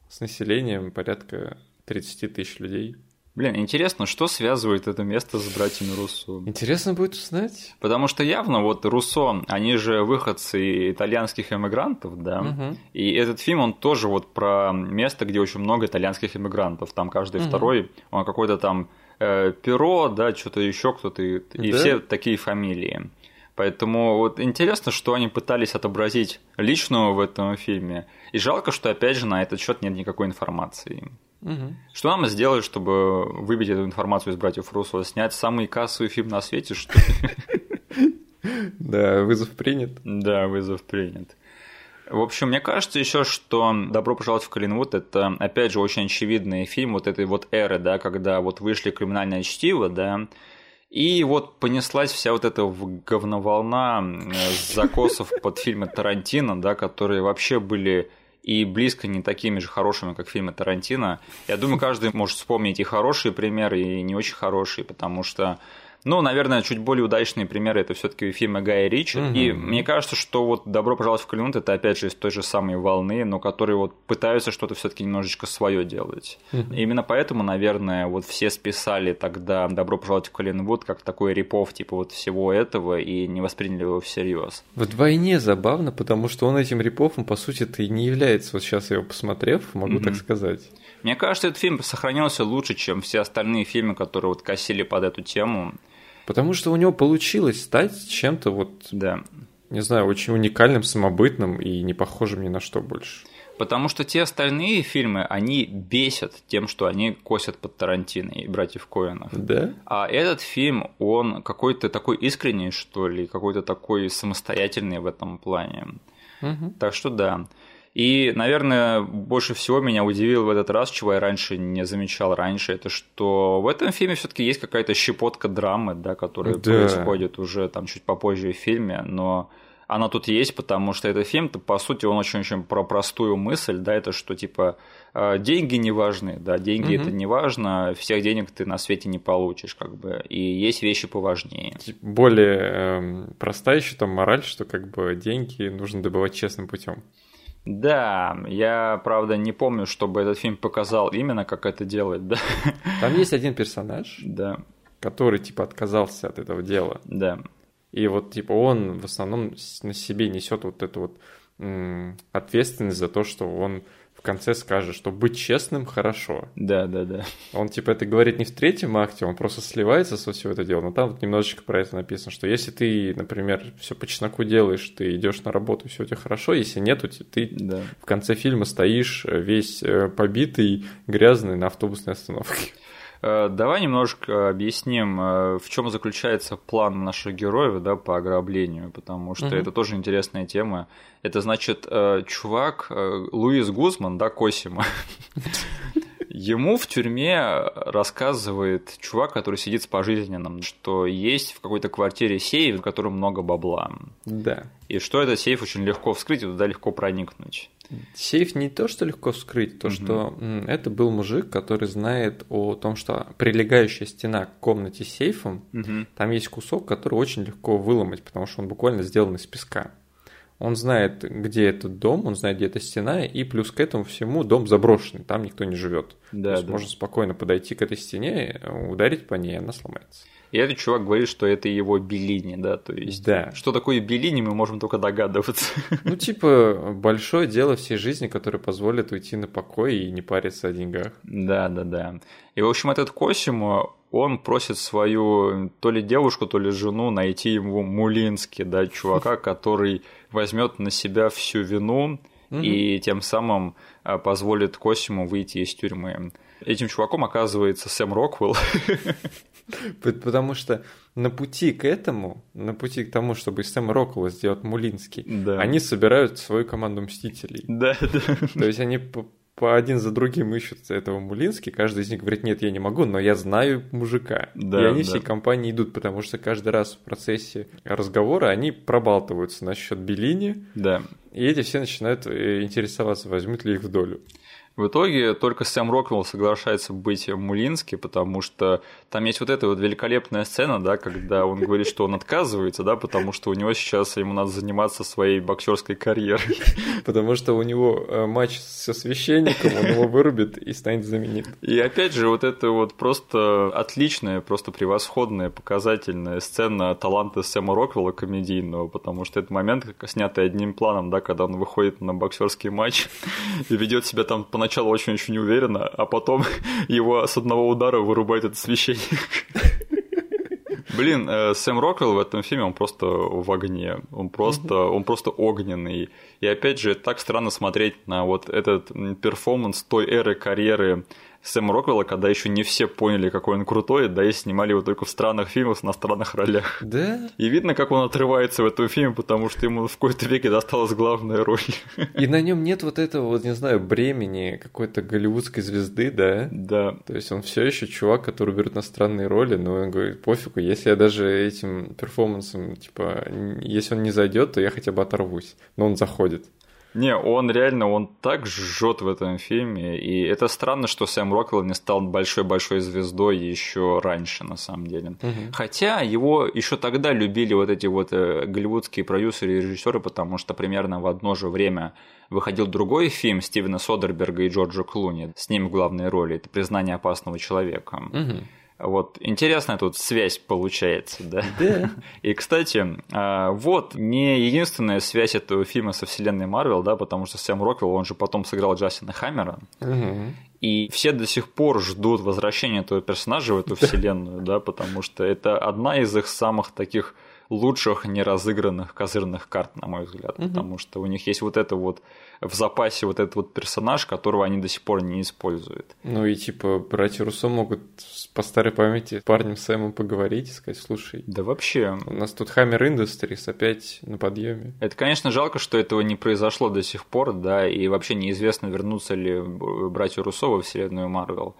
с населением порядка 30 тысяч людей.
Блин, интересно, что связывает это место с братьями Руссо?
Интересно будет узнать.
Потому что явно вот Руссо, они же выходцы итальянских эмигрантов, да,
угу.
и этот фильм, он тоже вот про место, где очень много итальянских эмигрантов, там каждый угу. второй, он какой-то там э, Перо, да, что-то еще кто-то, и да? все такие фамилии. Поэтому вот интересно, что они пытались отобразить личного в этом фильме. И жалко, что опять же на этот счет нет никакой информации.
Угу.
Что нам сделать, чтобы выбить эту информацию из братьев Руссо? Снять самый кассовый фильм на свете, что ли?
Да, вызов принят.
Да, вызов принят. В общем, мне кажется еще, что «Добро пожаловать в Коллинвуд» — это, опять же, очень очевидный фильм вот этой вот эры, да, когда вот вышли «Криминальное чтиво», да, и вот понеслась вся вот эта говноволна закосов под фильмы Тарантино, да, которые вообще были и близко не такими же хорошими, как фильмы Тарантино. Я думаю, каждый может вспомнить и хорошие примеры, и не очень хорошие, потому что ну, наверное, чуть более удачные примеры это все-таки фильмы Гая Ричи. Угу. И мне кажется, что вот Добро пожаловать в Коллинвуд это опять же из той же самой волны, но которые вот пытаются что-то все-таки немножечко свое делать. Угу. именно поэтому, наверное, вот все списали тогда Добро пожаловать в Коллинвуд как такой репов типа вот всего этого и не восприняли его всерьез.
Вдвойне забавно, потому что он этим репофом, по сути-то, и не является. Вот сейчас его посмотрев, могу угу. так сказать.
Мне кажется, этот фильм сохранился лучше, чем все остальные фильмы, которые вот косили под эту тему.
Потому что у него получилось стать чем-то вот,
да.
не знаю, очень уникальным, самобытным и не похожим ни на что больше.
Потому что те остальные фильмы, они бесят тем, что они косят под Тарантино и братьев Коэнов.
Да?
А этот фильм, он какой-то такой искренний, что ли, какой-то такой самостоятельный в этом плане. Угу. Так что да. И, наверное, больше всего меня удивило в этот раз, чего я раньше не замечал раньше, это что в этом фильме все-таки есть какая-то щепотка драмы, да, которая да. происходит уже там чуть попозже в фильме, но она тут есть, потому что этот фильм, по сути, он очень-очень про простую мысль, да, это что, типа, э, деньги не важны, да, деньги угу. это не важно, всех денег ты на свете не получишь, как бы, и есть вещи поважнее.
Более э, простая еще там мораль, что, как бы, деньги нужно добывать честным путем.
Да, я, правда, не помню, чтобы этот фильм показал именно, как это делает, да.
Там есть один персонаж,
да.
который, типа, отказался от этого дела.
Да.
И вот, типа, он в основном на себе несет вот эту вот ответственность за то, что он конце скажет, что быть честным хорошо.
Да, да, да.
Он типа это говорит не в третьем акте, он просто сливается со всего это дело, но там вот немножечко про это написано, что если ты, например, все по чесноку делаешь, ты идешь на работу, все у тебя хорошо, если нет, то ты да. в конце фильма стоишь э, весь э, побитый, грязный на автобусной остановке.
Э, давай немножко объясним, в чем заключается план наших героев да, по ограблению, потому что угу. это тоже интересная тема. Это значит, э, чувак э, Луис Гузман, да, Косима, Ему в тюрьме рассказывает чувак, который сидит с пожизненным, что есть в какой-то квартире сейф, в котором много бабла.
Да.
И что этот сейф очень легко вскрыть и туда легко проникнуть.
Сейф не то, что легко вскрыть, то, угу. что это был мужик, который знает о том, что прилегающая стена к комнате с сейфом, угу. там есть кусок, который очень легко выломать, потому что он буквально сделан из песка. Он знает, где этот дом, он знает, где эта стена, и плюс к этому всему дом заброшенный, там никто не живет. Да, То есть да. можно спокойно подойти к этой стене, ударить по ней, она сломается.
И этот чувак говорит, что это его Беллини, да, то есть
да.
что такое Беллини, мы можем только догадываться.
Ну, типа, большое дело всей жизни, которое позволит уйти на покой и не париться о деньгах.
Да, да, да. И, в общем, этот Косимо, он просит свою то ли девушку, то ли жену найти ему Мулински, да, чувака, который возьмет на себя всю вину и тем самым а, позволит Косиму выйти из тюрьмы. Этим чуваком оказывается Сэм Роквелл.
Потому что на пути к этому, на пути к тому, чтобы из Сэма Роквелла сделать Мулинский, да. они собирают свою команду Мстителей.
Да, да.
То есть они по один за другим ищут этого Мулински, каждый из них говорит, нет, я не могу, но я знаю мужика. Да, и они да. всей компании идут, потому что каждый раз в процессе разговора они пробалтываются насчет Беллини,
да.
и эти все начинают э, интересоваться, возьмут ли их в долю.
В итоге только Сэм Роквелл соглашается быть Мулински, потому что там есть вот эта вот великолепная сцена, да, когда он говорит, что он отказывается, да, потому что у него сейчас ему надо заниматься своей боксерской карьерой.
Потому что у него э, матч со священником, он его вырубит и станет знаменит.
И опять же, вот это вот просто отличная, просто превосходная, показательная сцена таланта Сэма Роквелла комедийного, потому что это момент, снятый одним планом, да, когда он выходит на боксерский матч и ведет себя там по поначалу очень-очень неуверенно, а потом его с одного удара вырубает этот священник. Блин, э, Сэм Роквелл в этом фильме, он просто в огне, он просто, он просто огненный. И опять же, так странно смотреть на вот этот перформанс той эры карьеры Сэма Роквелла, когда еще не все поняли, какой он крутой, да, и снимали его только в странных фильмах на странных ролях.
Да?
И видно, как он отрывается в этом фильме, потому что ему в какой-то веке досталась главная роль.
И на нем нет вот этого, вот, не знаю, бремени какой-то голливудской звезды, да?
Да.
То есть он все еще чувак, который берет на странные роли, но он говорит, пофигу, если я даже этим перформансом, типа, если он не зайдет, то я хотя бы оторвусь. Но он заходит.
Не, он реально, он так жжет в этом фильме, и это странно, что Сэм Роквелл не стал большой-большой звездой еще раньше, на самом деле.
Мгм.
Хотя его еще тогда любили вот эти вот э, голливудские продюсеры и режиссеры, потому что примерно в одно же время выходил другой фильм Стивена Содерберга и Джорджа Клуни с ним в главной роли. Это «Признание опасного человека».
Мгм.
Вот интересная тут связь получается, да?
Да.
И, кстати, а, вот не единственная связь этого фильма со вселенной Марвел, да, потому что Сэм Роквелл, он же потом сыграл Джастина Хаммера,
Мгм.
и все до сих пор ждут возвращения этого персонажа в эту вселенную, да, потому что это одна из их самых таких лучших неразыгранных козырных карт, на мой взгляд,
Мгм.
потому что у них есть вот это вот в запасе вот этот вот персонаж, которого они до сих пор не используют.
Ну и типа братья Руссо могут по старой памяти с парнем Сэмом поговорить и сказать, слушай,
Да вообще,
у нас тут Hammer Industries опять на подъеме.
Это, конечно, жалко, что этого не произошло до сих пор, да, и вообще неизвестно, вернутся ли братья Руссо во вселенную Марвел.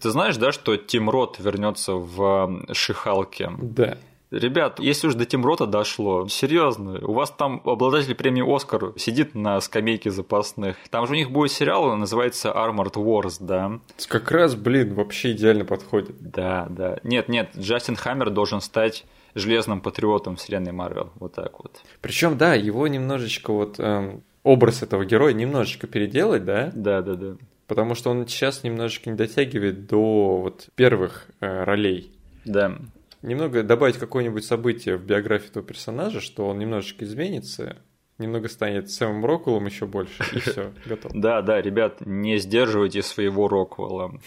Ты знаешь, да, что Тим Рот вернется в м, Шихалке?
Да.
Ребят, если уж до Тим Рота дошло, серьезно, у вас там обладатель премии Оскар сидит на скамейке запасных. Там же у них будет сериал, называется Armored Wars, да?
Как раз, блин, вообще идеально подходит.
Да, да. Нет, нет, Джастин Хаммер должен стать железным патриотом вселенной Марвел. Вот так вот.
Причем, да, его немножечко вот эм, образ этого героя немножечко переделать, да,
Да, да, да.
потому что он сейчас немножечко не дотягивает до вот первых э, ролей.
Да.
Немного добавить какое-нибудь событие в биографию этого персонажа, что он немножечко изменится, немного станет Сэмом Роквеллом еще больше, и все, готов.
Да, да, ребят, не сдерживайте своего Роквелла.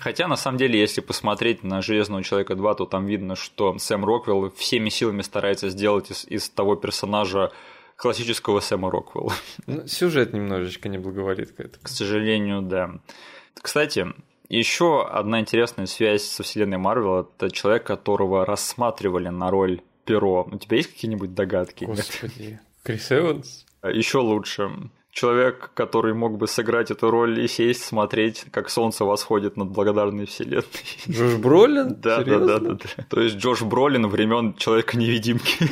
Хотя, на самом деле, если посмотреть на Железного человека 2, то там видно, что Сэм Роквелл всеми силами старается сделать из, из того персонажа классического Сэма Роквелла.
Ну, сюжет немножечко не благоволит к этому.
К сожалению, да. Кстати, еще одна интересная связь со вселенной Марвел – это человек, которого рассматривали на роль Перо. У тебя есть какие-нибудь догадки?
Господи. Крис Эванс?
Еще лучше. Человек, который мог бы сыграть эту роль и сесть, смотреть, как солнце восходит над благодарной вселенной.
Джош Бролин?
Да, да, да, да. То есть Джош Бролин времен Человека-невидимки.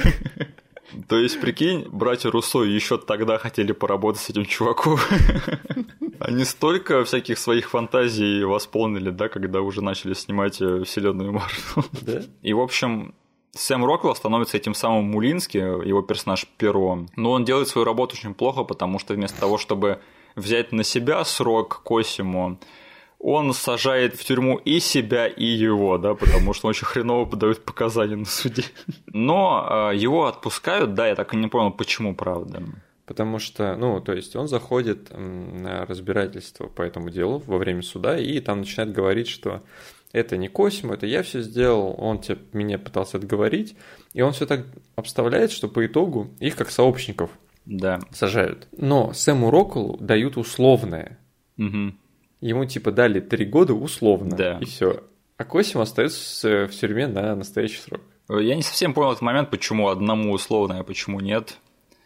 То есть, прикинь, братья Руссо еще тогда хотели поработать с этим чуваком. Они столько всяких своих фантазий восполнили, да, когда уже начали снимать э, вселенную Марвел.
Да?
И, в общем, Сэм Роквелл становится этим самым Мулински, его персонаж Перо. Но он делает свою работу очень плохо, потому что вместо того, чтобы взять на себя срок Косиму, он сажает в тюрьму и себя, и его, да, потому что он очень хреново подает показания на суде. Но э, его отпускают, да, я так и не понял, почему, правда.
Потому что, ну, то есть он заходит на разбирательство по этому делу во время суда, и там начинает говорить, что это не Косимо, это я все сделал, он тебе, меня пытался отговорить, и он все так обставляет, что по итогу их как сообщников
Да.
сажают. Но Сэму Роколу дают условное.
Мгм.
Ему типа дали три года условно,
Да.
и все. А Косимо остается в тюрьме на настоящий срок.
Я не совсем понял этот момент, почему одному условно, а почему нет.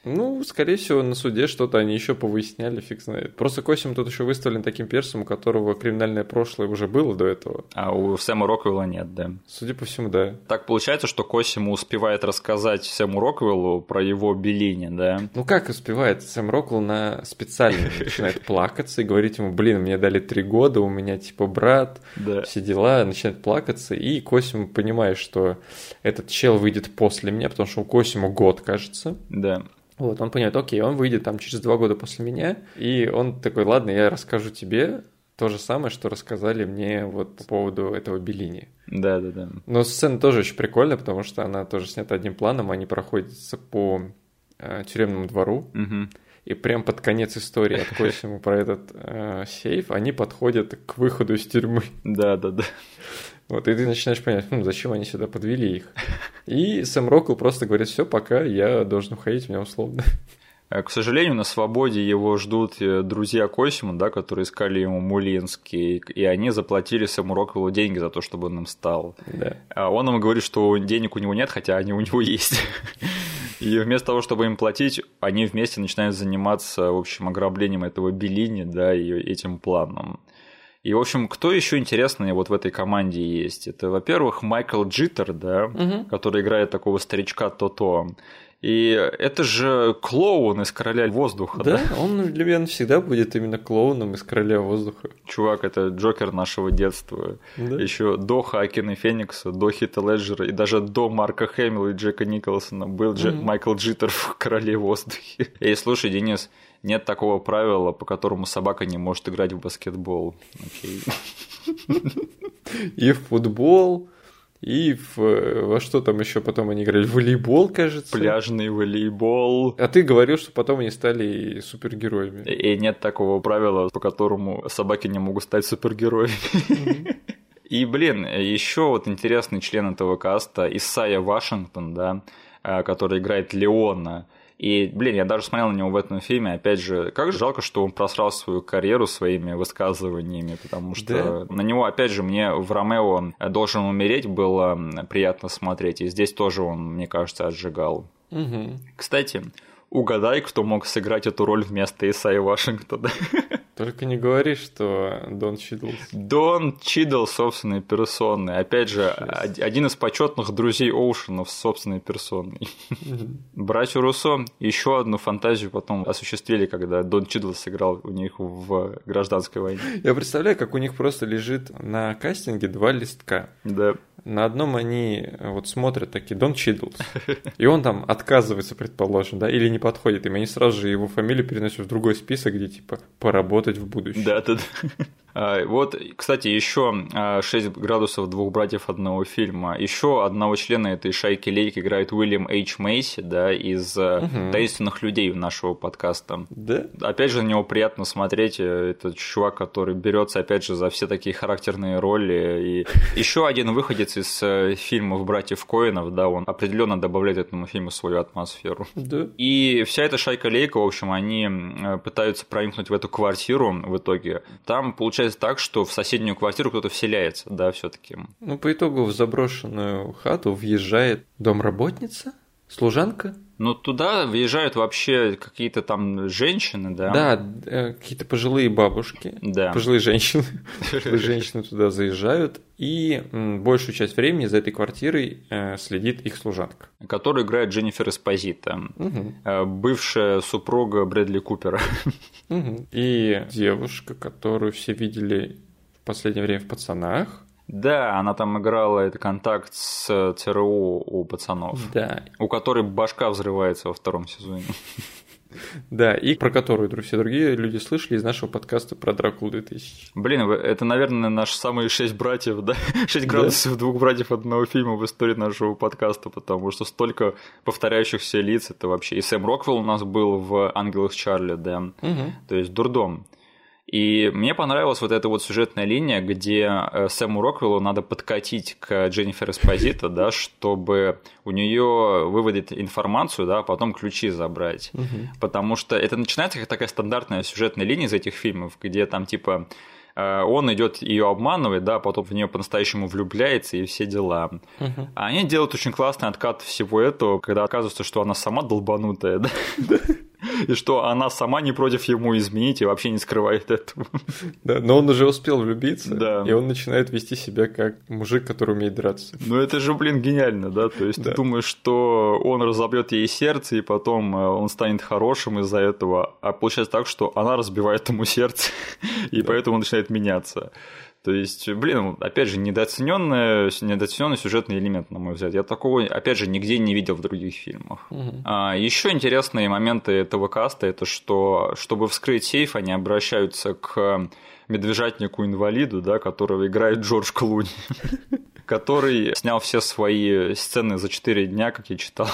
Ну, скорее всего, на суде что-то они еще повыясняли, фиг знает. Просто Косим тут еще выставлен таким персом, у которого криминальное прошлое уже было до этого.
А у Сэма Роквелла нет, да.
Судя по всему, да.
Так получается, что Косиму успевает рассказать Сэму Роквеллу про его Беллини, да?
Ну как успевает Сэм Роквелл на специально начинает плакаться и говорить ему, блин, мне дали три года, у меня типа брат, все дела, начинает плакаться, и Косим понимает, что этот чел выйдет после меня, потому что у Косима год, кажется.
Да.
Вот, он понимает, окей, он выйдет там через два года после меня, и он такой, ладно, я расскажу тебе то же самое, что рассказали мне вот по поводу этого Беллини.
Да, да, да.
Но сцена тоже очень прикольная, потому что она тоже снята одним планом, они проходятся по э, тюремному двору,
Мгм.
и прям под конец истории от Косима про этот э, сейф они подходят к выходу из тюрьмы.
Да, да, да.
Вот, и ты начинаешь понимать, «Хм, зачем они сюда подвели их. И Сэм Роквелл просто говорит, все, пока, я должен уходить, у меня условно.
Э, к сожалению, на свободе его ждут э, друзья Косима, да, которые искали ему Мулинский, и они заплатили Сэму Роквеллу деньги за то, чтобы он им стал.
Да.
А он им говорит, что денег у него нет, хотя они у него есть. И вместо того, чтобы им платить, они вместе начинают заниматься, в общем, ограблением этого Беллини, да, и этим планом. И, в общем, кто еще интересный вот в этой команде есть? Это, во-первых, Майкл Джиттер, да, угу. который играет такого старичка То-То. И это же клоун из Короля воздуха.
Да, да? он для меня всегда будет именно клоуном из Короля воздуха.
Чувак, это Джокер нашего детства. Да? Еще до Хакина Феникса, до Хита Леджера и даже до Марка Хэмилла и Джека Николсона был mm-hmm. Майкл Джиттер в Короле воздухе. И слушай, Денис, нет такого правила, по которому собака не может играть в баскетбол.
И в футбол, и в, во что там еще потом они играли? волейбол, кажется.
Пляжный волейбол.
А ты говорил, что потом они стали супергероями.
И нет такого правила, по которому собаки не могут стать супергероями. И, блин, еще вот интересный член этого каста, Исайя Вашингтон, да, э, который играет Леона. И, блин, я даже смотрел на него в этом фильме, опять же, как же жалко, что он просрал свою карьеру своими высказываниями, потому что да? на него, опять же, мне в Ромео должен умереть было приятно смотреть, и здесь тоже он, мне кажется, отжигал.
Угу.
Кстати, угадай, кто мог сыграть эту роль вместо Исаи Вашингтона.
Только не говори, что Дон Чидлс.
Дон Чидл собственной персоной. Опять же, Шесть. один из почетных друзей Оушенов собственной персоной. Братья Руссо еще одну фантазию потом осуществили, когда Дон Чидл сыграл у них в гражданской войне.
Я представляю, как у них просто лежит на кастинге два листка.
Да.
На одном они вот смотрят такие Дон Чидлс. И он там отказывается, предположим, да, или не подходит им. Они сразу же его фамилию переносят в другой список, где типа поработать в будущем.
Да, да, да. А, вот, кстати, еще 6 а, градусов двух братьев одного фильма. Еще одного члена этой шайки Лейк играет Уильям Эйч Мейси, да, из угу. таинственных людей нашего подкаста.
Да.
Опять же, на него приятно смотреть. Это чувак, который берется, опять же, за все такие характерные роли. И еще один выходец из э, фильмов братьев Коинов, да, он определенно добавляет этому фильму свою атмосферу.
Да.
И вся эта шайка Лейка, в общем, они пытаются проникнуть в эту квартиру в итоге. Там получается получается так, что в соседнюю квартиру кто-то вселяется, да, все-таки.
Ну, по итогу в заброшенную хату въезжает домработница, служанка.
Ну, туда въезжают вообще какие-то там женщины, да?
Да, э, какие-то пожилые бабушки.
Да.
Пожилые женщины. Пожилые женщины туда заезжают. И большую часть времени за этой квартирой э, следит их служанка.
Которую играет Дженнифер Эспозита. Угу. Бывшая супруга Брэдли Купера.
Угу. И девушка, которую все видели в последнее время в «Пацанах».
Да, она там играла это контакт с ЦРУ у пацанов.
Да.
У которой башка взрывается во втором сезоне.
Да, и про которую все другие люди слышали из нашего подкаста про Дракулу 2000.
Блин, это, наверное, наши самые шесть братьев, да? Шесть градусов да? двух братьев одного фильма в истории нашего подкаста, потому что столько повторяющихся лиц, это вообще... И Сэм Роквелл у нас был в «Ангелах Чарли», да?
Угу.
То есть дурдом. И мне понравилась вот эта вот сюжетная линия, где э, Сэму Роквиллу надо подкатить к Дженнифер Эспозито, да, чтобы у нее выводить информацию, да, а потом ключи забрать.
Угу.
Потому что это начинается как такая стандартная сюжетная линия из этих фильмов, где там типа э, он идет ее обманывать, да, а потом в нее по-настоящему влюбляется и все дела. А они делают очень классный откат всего этого, когда оказывается, что она сама долбанутая, да. и что она сама не против ему изменить и вообще не скрывает этого.
Да, но он уже успел влюбиться,
да.
и он начинает вести себя как мужик, который умеет драться.
Ну это же, блин, гениально, да? То есть да. ты думаешь, что он разобьет ей сердце, и потом э, он станет хорошим из-за этого, а получается так, что она разбивает ему сердце, и да. поэтому он начинает меняться. То есть, блин, опять же, недооцененный, недооцененный сюжетный элемент, на мой взгляд. Я такого, опять же, нигде не видел в других фильмах.
Угу.
А, еще интересные моменты этого каста это что, чтобы вскрыть сейф, они обращаются к медвежатнику-инвалиду, да, которого играет Джордж Клуни который снял все свои сцены за 4 дня, как я читал.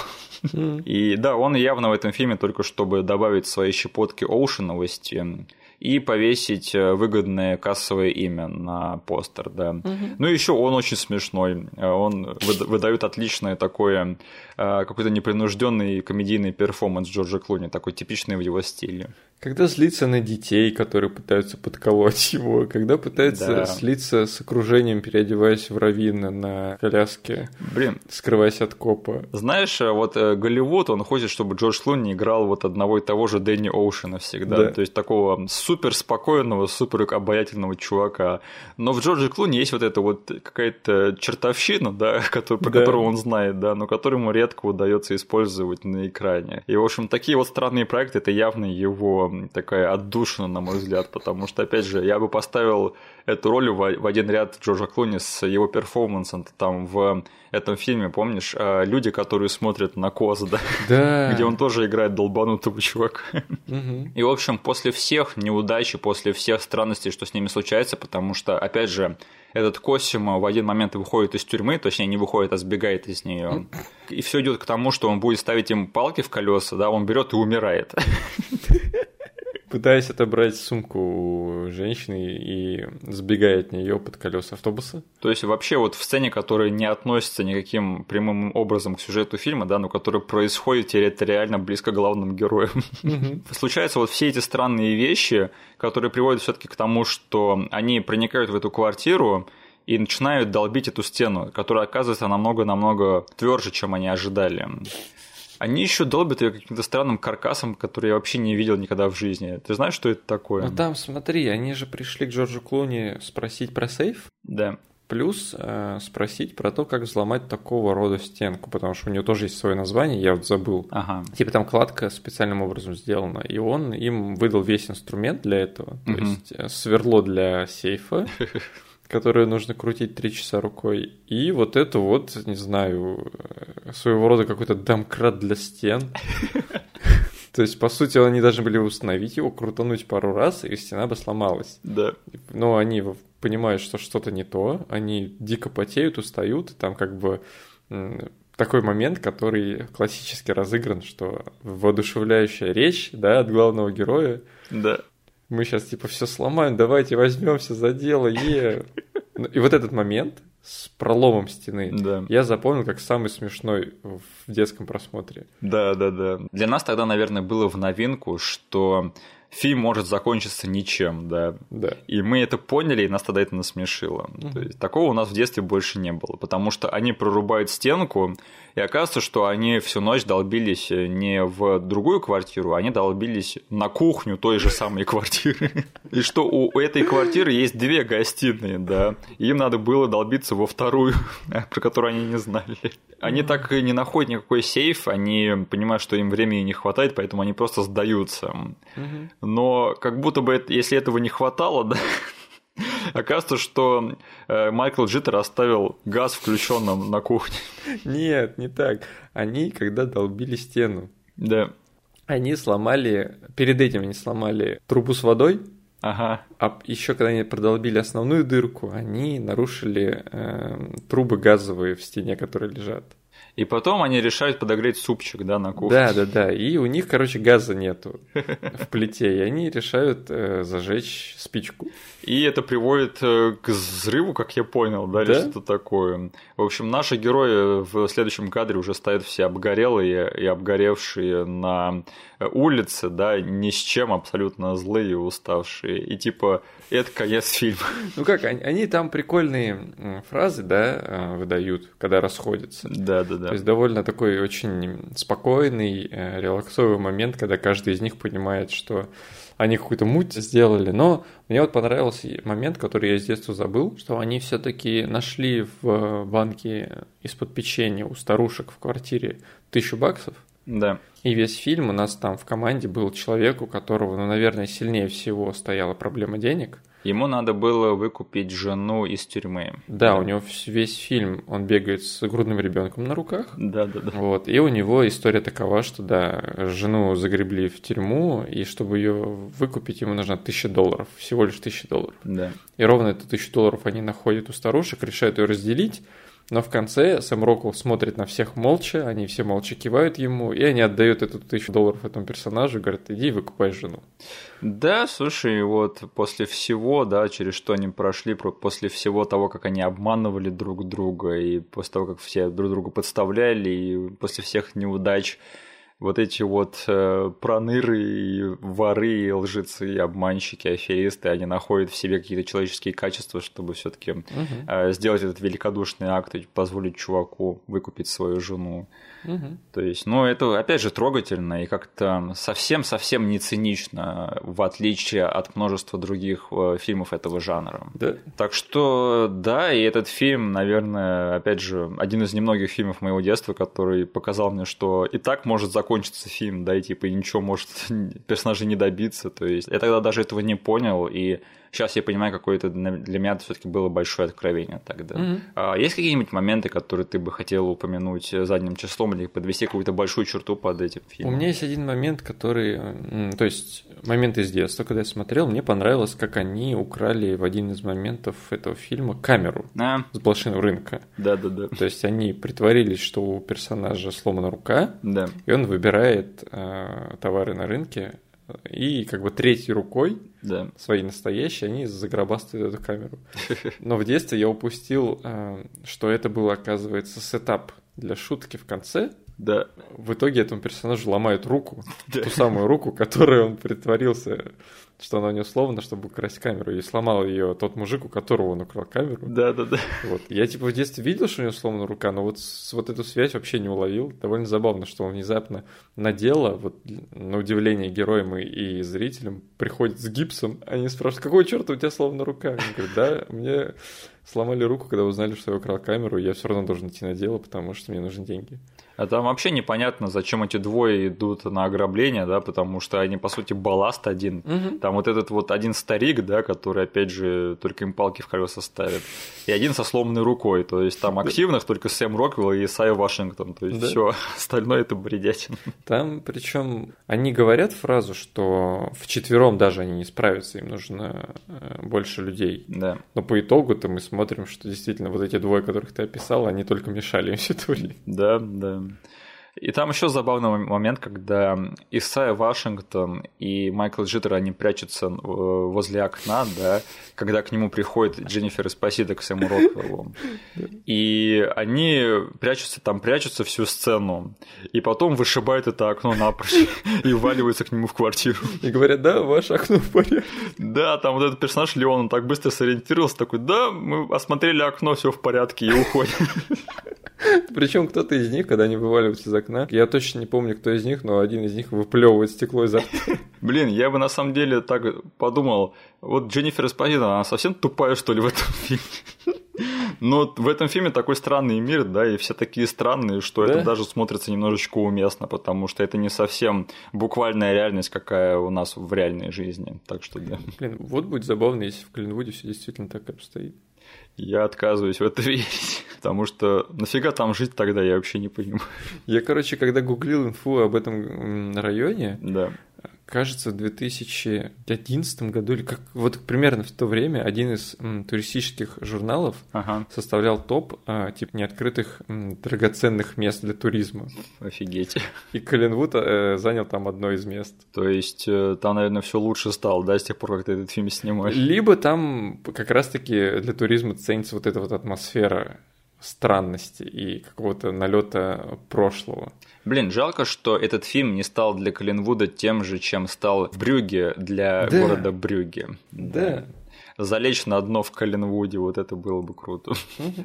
И да, он явно в этом фильме только чтобы добавить свои щепотки оушеновости и повесить э, выгодное кассовое имя на постер, да. Угу. Ну и еще он очень смешной. Он выдает отличное такое какой-то непринужденный комедийный перформанс Джорджа Клуни, такой типичный в его стиле.
Когда злится на детей, которые пытаются подколоть его, когда пытается да. слиться с окружением, переодеваясь в равина на коляске, Блин. скрываясь от копа.
Знаешь, вот э, Голливуд, он хочет, чтобы Джордж Клуни играл вот одного и того же Дэнни Оушена всегда. Да. То есть такого супер спокойного, супер обаятельного чувака. Но в Джорджи Клуни есть вот эта вот какая-то чертовщина, да, который, про да. которую он знает, да, но которую ему редко удается использовать на экране. И, в общем, такие вот странные проекты, это явно его такая отдушина, на мой взгляд, потому что, опять же, я бы поставил эту роль в один ряд Джорджа Клуни с его перформансом там в этом фильме, помнишь, а, люди, которые смотрят на Коз, да?
Да.
Где он тоже играет долбанутого чувака. Угу. И, в общем, после всех неудач, после всех странностей, что с ними случается, потому что, опять же, этот Косимо в один момент выходит из тюрьмы, точнее не выходит, а сбегает из нее. И все идет к тому, что он будет ставить им палки в колеса, да, он берет и умирает.
пытаясь отобрать сумку у женщины и сбегая от нее под колеса автобуса.
То есть вообще вот в сцене, которая не относится никаким прямым образом к сюжету фильма, да, но которая происходит территориально близко к главным героям. Случаются вот все эти странные вещи, которые приводят все таки к тому, что они проникают в эту квартиру, и начинают долбить эту стену, которая оказывается намного-намного тверже, чем они ожидали. Они еще долбят ее каким-то странным каркасом, который я вообще не видел никогда в жизни. Ты знаешь, что это такое?
Ну там, смотри, они же пришли к Джорджу Клуни спросить про сейф.
Да.
Плюс э, спросить про то, как взломать такого рода стенку, потому что у нее тоже есть свое название, я вот забыл.
Ага.
Типа там кладка специальным образом сделана, и он им выдал весь инструмент для этого, то угу. есть э, сверло для сейфа, которую нужно крутить три часа рукой. И вот это вот, не знаю, э, своего рода какой-то домкрат для стен. То есть, по сути, они должны были установить его, крутануть пару раз, и стена бы сломалась.
Да.
Но они понимают, что что-то не то, они дико потеют, устают, и там как бы такой момент, который классически разыгран, что воодушевляющая речь, да, от главного героя.
Да
мы сейчас типа все сломаем, давайте возьмемся за дело, е. Ну, и вот этот момент с проломом стены
да.
я запомнил как самый смешной в детском просмотре.
Да, да, да. Для нас тогда, наверное, было в новинку, что фильм может закончиться ничем, да.
Да.
И мы это поняли, и нас тогда это насмешило. Угу. То есть, такого у нас в детстве больше не было, потому что они прорубают стенку, и оказывается, что они всю ночь долбились не в другую квартиру, они долбились на кухню той же самой квартиры. И что у этой квартиры есть две гостиные, да. Им надо было долбиться во вторую, про которую они не знали. Они так и не находят никакой сейф, они понимают, что им времени не хватает, поэтому они просто сдаются но как будто бы, если этого не хватало, да, Оказывается, что э, Майкл Джиттер оставил газ включенным на кухне.
Нет, не так. Они, когда долбили стену,
да.
они сломали, перед этим они сломали трубу с водой,
Ага.
А еще когда они продолбили основную дырку, они нарушили э, трубы газовые в стене, которые лежат.
И потом они решают подогреть супчик, да, на кухне.
Да, да, да. И у них, короче, газа нету в плите, и они решают э, зажечь спичку.
И это приводит э, к взрыву, как я понял, да, или да? что-то такое. В общем, наши герои в следующем кадре уже стоят все обгорелые и обгоревшие на улице, да, ни с чем абсолютно злые и уставшие. И типа, это конец фильма.
Ну как, они, они там прикольные фразы, да, э, выдают, когда расходятся.
Да, да, да.
То есть довольно такой очень спокойный, э, релаксовый момент, когда каждый из них понимает, что они какую-то муть сделали, но мне вот понравился момент, который я с детства забыл, что они все-таки нашли в банке из-под печенья у старушек в квартире тысячу баксов.
Да.
И весь фильм у нас там в команде был человек, у которого, ну, наверное, сильнее всего стояла проблема денег –
Ему надо было выкупить жену из тюрьмы.
Да, у него весь фильм, он бегает с грудным ребенком на руках.
Да, да, да.
Вот, и у него история такова, что да, жену загребли в тюрьму, и чтобы ее выкупить, ему нужно тысяча долларов, всего лишь тысяча долларов.
Да.
И ровно эту тысячу долларов они находят у старушек, решают ее разделить, Но в конце Сэм Роквелл смотрит на всех молча, они все молча кивают ему, и они отдают эту тысячу долларов этому персонажу и говорят, иди выкупай жену.
Да, слушай, вот после всего, да, через что они прошли, после всего того, как они обманывали друг друга, и после того, как все друг друга подставляли, и после всех неудач, вот эти вот э, проныры, и воры, и лжецы, и обманщики, аферисты, они находят в себе какие-то человеческие качества, чтобы все таки угу. э, сделать этот великодушный акт и позволить чуваку выкупить свою жену. Угу. То есть, ну, это, опять же, трогательно и как-то совсем-совсем не цинично, в отличие от множества других э, фильмов этого жанра.
Да.
Так что, да, и этот фильм, наверное, опять же, один из немногих фильмов моего детства, который показал мне, что и так может закончиться фильм, да, и типа ничего может персонажей не добиться. То есть, я тогда даже этого не понял, и Сейчас я понимаю, какое это для меня все-таки было большое откровение тогда. Mm-hmm. А есть какие-нибудь моменты, которые ты бы хотел упомянуть задним числом или подвести какую-то большую черту под этим фильмом?
У меня есть один момент, который, то есть момент из детства, когда я смотрел, мне понравилось, как они украли в один из моментов этого фильма камеру а. с блошиного рынка.
Да, да, да.
То есть они притворились, что у персонажа сломана рука,
да.
и он выбирает э, товары на рынке и как бы третьей рукой
да.
своей настоящей они загробастывают эту камеру. Но в детстве я упустил, э, что это был, оказывается, сетап для шутки в конце.
Да.
В итоге этому персонажу ломают руку, да. ту самую руку, которой он притворился что она у него сломана, чтобы украсть камеру. И сломал ее тот мужик, у которого он украл камеру.
Да, да, да.
Вот. Я типа в детстве видел, что у него сломана рука, но вот, с, вот эту связь вообще не уловил. Довольно забавно, что он внезапно на дело, вот на удивление героям и, и зрителям, приходит с гипсом. Они спрашивают, какого черта у тебя сломана рука? Он говорит, да, мне сломали руку, когда узнали, что я украл камеру, и я все равно должен идти на дело, потому что мне нужны деньги.
А там вообще непонятно, зачем эти двое идут на ограбление, да, потому что они, по сути, балласт один. Угу. Там вот этот вот один старик, да, который, опять же, только им палки в колеса ставит, и один со сломанной рукой. То есть там активных только Сэм Роквелл и Сай Вашингтон. То есть да. все остальное это бредятина.
Там, причем они говорят фразу, что в четвером даже они не справятся, им нужно э, больше людей.
Да.
Но по итогу-то мы смотрим, что действительно вот эти двое, которых ты описал, они только мешали им все творить.
Да, да. um, И там еще забавный момент, когда Исайя Вашингтон и Майкл Джиттер, они прячутся э, возле окна, да, когда к нему приходит Дженнифер Эспосито к Сэму Роквеллу. И они прячутся там, прячутся всю сцену. И потом вышибают это окно напрочь и вваливаются к нему в квартиру.
И говорят, да, ваше окно в порядке.
Да, там вот этот персонаж Леон, он так быстро сориентировался, такой, да, мы осмотрели окно, все в порядке, и уходим.
Причем кто-то из них, когда они вываливаются из окна, я точно не помню, кто из них, но один из них выплевывает стекло изо рта.
Блин, я бы на самом деле так подумал, вот Дженнифер Эспозино, она совсем тупая, что ли, в этом фильме? Но в этом фильме такой странный мир, да, и все такие странные, что да? это даже смотрится немножечко уместно, потому что это не совсем буквальная реальность, какая у нас в реальной жизни. Так что да.
Блин, вот будет забавно, если в Клинвуде все действительно так обстоит.
Я отказываюсь в это верить, потому что нафига там жить тогда, я вообще не понимаю.
Я, короче, когда гуглил инфу об этом районе,
да
кажется, в 2011 году, или как вот примерно в то время, один из м, туристических журналов
ага.
составлял топ а, типа неоткрытых м, драгоценных мест для туризма.
Офигеть.
И Коленвуд э, занял там одно из мест.
То есть э, там, наверное, все лучше стало, да, с тех пор, как ты этот фильм снимаешь?
Либо там как раз-таки для туризма ценится вот эта вот атмосфера странности и какого-то налета прошлого.
Блин, жалко, что этот фильм не стал для Коленвуда тем же, чем стал в Брюге для
да.
города Брюге.
Да.
Залечь на дно в Коленвуде, вот это было бы круто.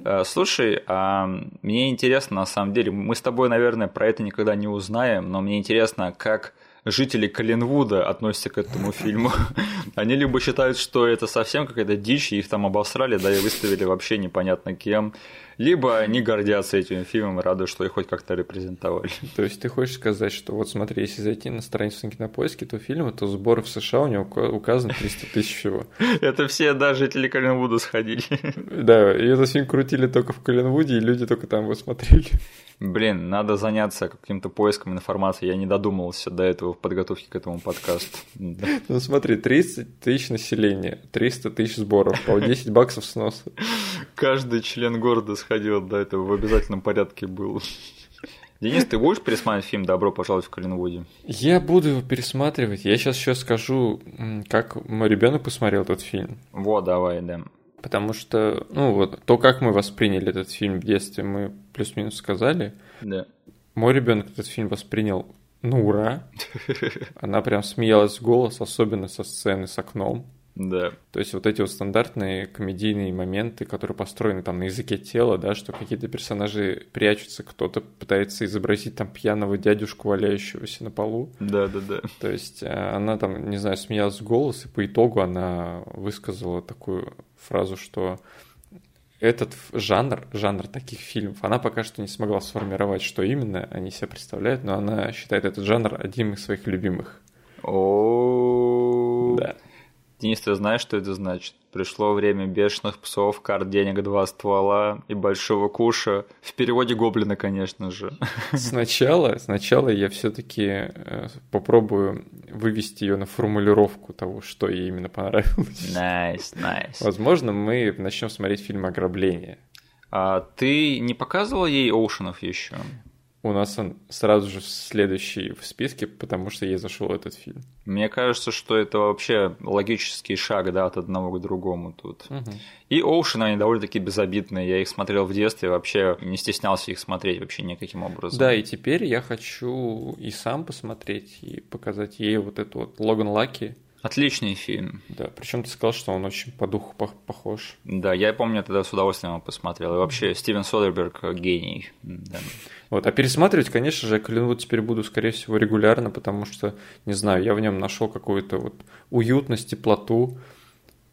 Э, слушай, а мне интересно, на самом деле, мы с тобой, наверное, про это никогда не узнаем, но мне интересно, как жители Коленвуда относятся к этому фильму. Они либо считают, что это совсем какая-то дичь, и их там обосрали, да, и выставили вообще непонятно кем, либо они гордятся этим фильмом и рады, что их хоть как-то репрезентовали.
То есть ты хочешь сказать, что вот смотри, если зайти на страницу кинопоиски, то фильма, то сбор в США у него указан 300 тысяч всего.
Это все даже жители Коленвуда сходили.
Да, и этот фильм крутили только в Коленвуде, и люди только там его смотрели.
Блин, надо заняться каким-то поиском информации. Я не додумался до этого в подготовке к этому подкасту.
Ну смотри, 30 тысяч населения, 300 тысяч сборов, по 10 баксов сноса.
Каждый член города сходил, да, это в обязательном порядке было. Денис, ты будешь пересматривать фильм «Добро пожаловать в Коллинвуде»?
Я буду его пересматривать. Я сейчас еще скажу, как мой ребенок посмотрел этот фильм.
Вот, давай, да.
Потому что, ну вот, то, как мы восприняли этот фильм в детстве, мы плюс-минус сказали.
Да.
Мой ребенок этот фильм воспринял, ну ура. Она прям смеялась в голос, особенно со сцены с окном.
Да.
То есть вот эти вот стандартные комедийные моменты, которые построены там на языке тела, да, что какие-то персонажи прячутся, кто-то пытается изобразить там пьяного дядюшку, валяющегося на полу.
Да, да, да.
То есть э, она там, не знаю, смеялась в голос, и по итогу она высказала такую фразу, что этот жанр, жанр таких фильмов, она пока что не смогла сформировать, что именно они себя представляют, но она считает этот жанр одним из своих любимых.
О,
Да.
Денис, ты знаешь, что это значит? Пришло время бешеных псов, карт денег, два ствола и большого куша. В переводе гоблина, конечно же.
Сначала, сначала я все-таки попробую вывести ее на формулировку того, что ей именно понравилось.
Nice, nice.
Возможно, мы начнем смотреть фильм «Ограбление».
А ты не показывал ей Оушенов еще?
У нас он сразу же следующий в списке, потому что ей зашел этот фильм.
Мне кажется, что это вообще логический шаг, да, от одного к другому тут.
Мгм.
И Оушен, они довольно-таки безобидные. Я их смотрел в детстве, вообще не стеснялся их смотреть вообще никаким образом.
Да, и теперь я хочу и сам посмотреть, и показать ей вот эту вот Логан Лаки.
Отличный фильм.
Да, причем ты сказал, что он очень по духу пох- похож.
Да, я помню, тогда с удовольствием его посмотрел. И вообще, Стивен Содерберг – гений. Да.
Вот, а пересматривать, конечно же, Коллинвуд теперь буду, скорее всего, регулярно, потому что, не знаю, я в нем нашел какую-то вот уютность, теплоту,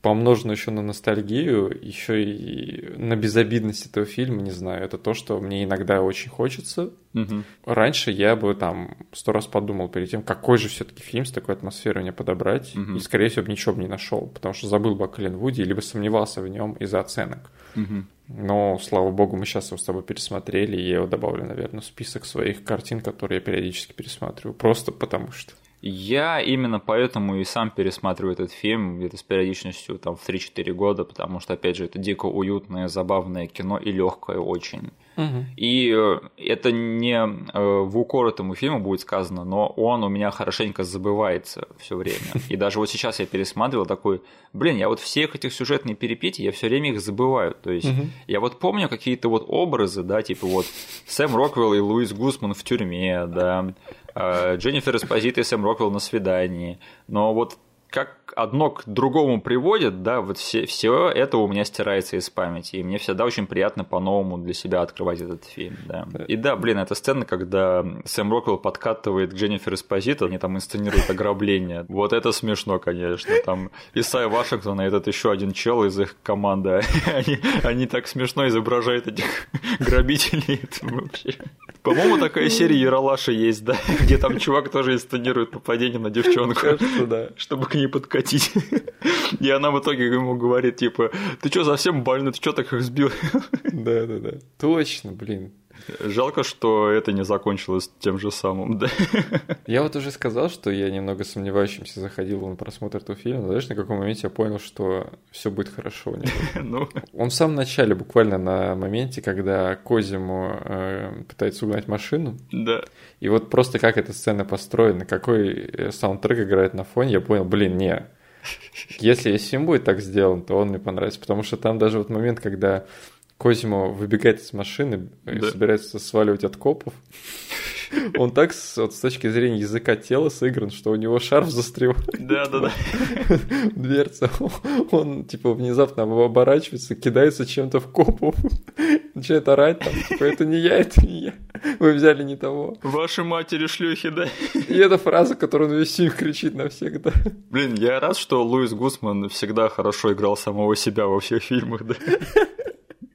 помноженную еще на ностальгию, еще и на безобидность этого фильма, не знаю, это то, что мне иногда очень хочется.
Мгм.
Раньше я бы там сто раз подумал перед тем, какой же все-таки фильм с такой атмосферой мне подобрать,
Мгм.
и, скорее всего, бы ничего бы не нашел, потому что забыл бы о Коллинвуде, либо сомневался в нем из-за оценок.
Мгм.
Но, слава богу, мы сейчас его с тобой пересмотрели, и я его добавлю, наверное, в список своих картин, которые я периодически пересматриваю. Просто потому что.
Я именно поэтому и сам пересматриваю этот фильм где-то с периодичностью там в 3-4 года, потому что, опять же, это дико уютное, забавное кино и легкое очень. И э, это не э, в укор этому фильму будет сказано, но он у меня хорошенько забывается все время. И даже вот сейчас я пересматривал такой, блин, я вот всех этих сюжетных перипетий, я все время их забываю. То есть
Мгм.
я вот помню какие-то вот образы, да, типа вот Сэм Роквелл и Луис Гусман в тюрьме, да, Дженнифер Эспозит и Сэм Роквелл на свидании. Но вот как одно к другому приводит, да, вот все, все это у меня стирается из памяти, и мне всегда очень приятно по-новому для себя открывать этот фильм, да. И да, блин, эта сцена, когда Сэм Роквелл подкатывает к Дженнифер Эспозито, они там инсценируют ограбление. Вот это смешно, конечно. Там Исай Вашингтон и этот еще один чел из их команды, они, они так смешно изображают этих грабителей. По-моему, такая серия Яралаша есть, да, где там чувак тоже инсценирует нападение на девчонку чтобы к ней подкатить. И она в итоге ему говорит, типа, ты что, совсем больной, ты что так их сбил?
Да, да, да. Точно, блин.
Жалко, что это не закончилось тем же самым, да.
Я вот уже сказал, что я немного сомневающимся заходил на просмотр этого фильма. Знаешь, на каком моменте я понял, что все будет хорошо у него.
Ну,
Он в самом начале, буквально на моменте, когда Козиму э, пытается угнать машину,
да.
и вот просто как эта сцена построена, какой э, саундтрек играет на фоне, я понял, блин, не. Если весь фильм будет так сделан, то он мне понравится, потому что там даже вот момент, когда Козимо выбегает из машины и
Да.
собирается сваливать от копов, он так с, вот с точки зрения языка тела сыгран, что у него шарф застревает
Да, да, да.
в дверце. Он, типа, внезапно оборачивается, кидается чем-то в копу, начинает орать там, типа, это не я, это не я. Вы взяли не того.
Ваши матери шлюхи, да.
И эта фраза, которую он весь фильм кричит на всех, да.
Блин, я рад, что Луис Гусман всегда хорошо играл самого себя во всех фильмах, да.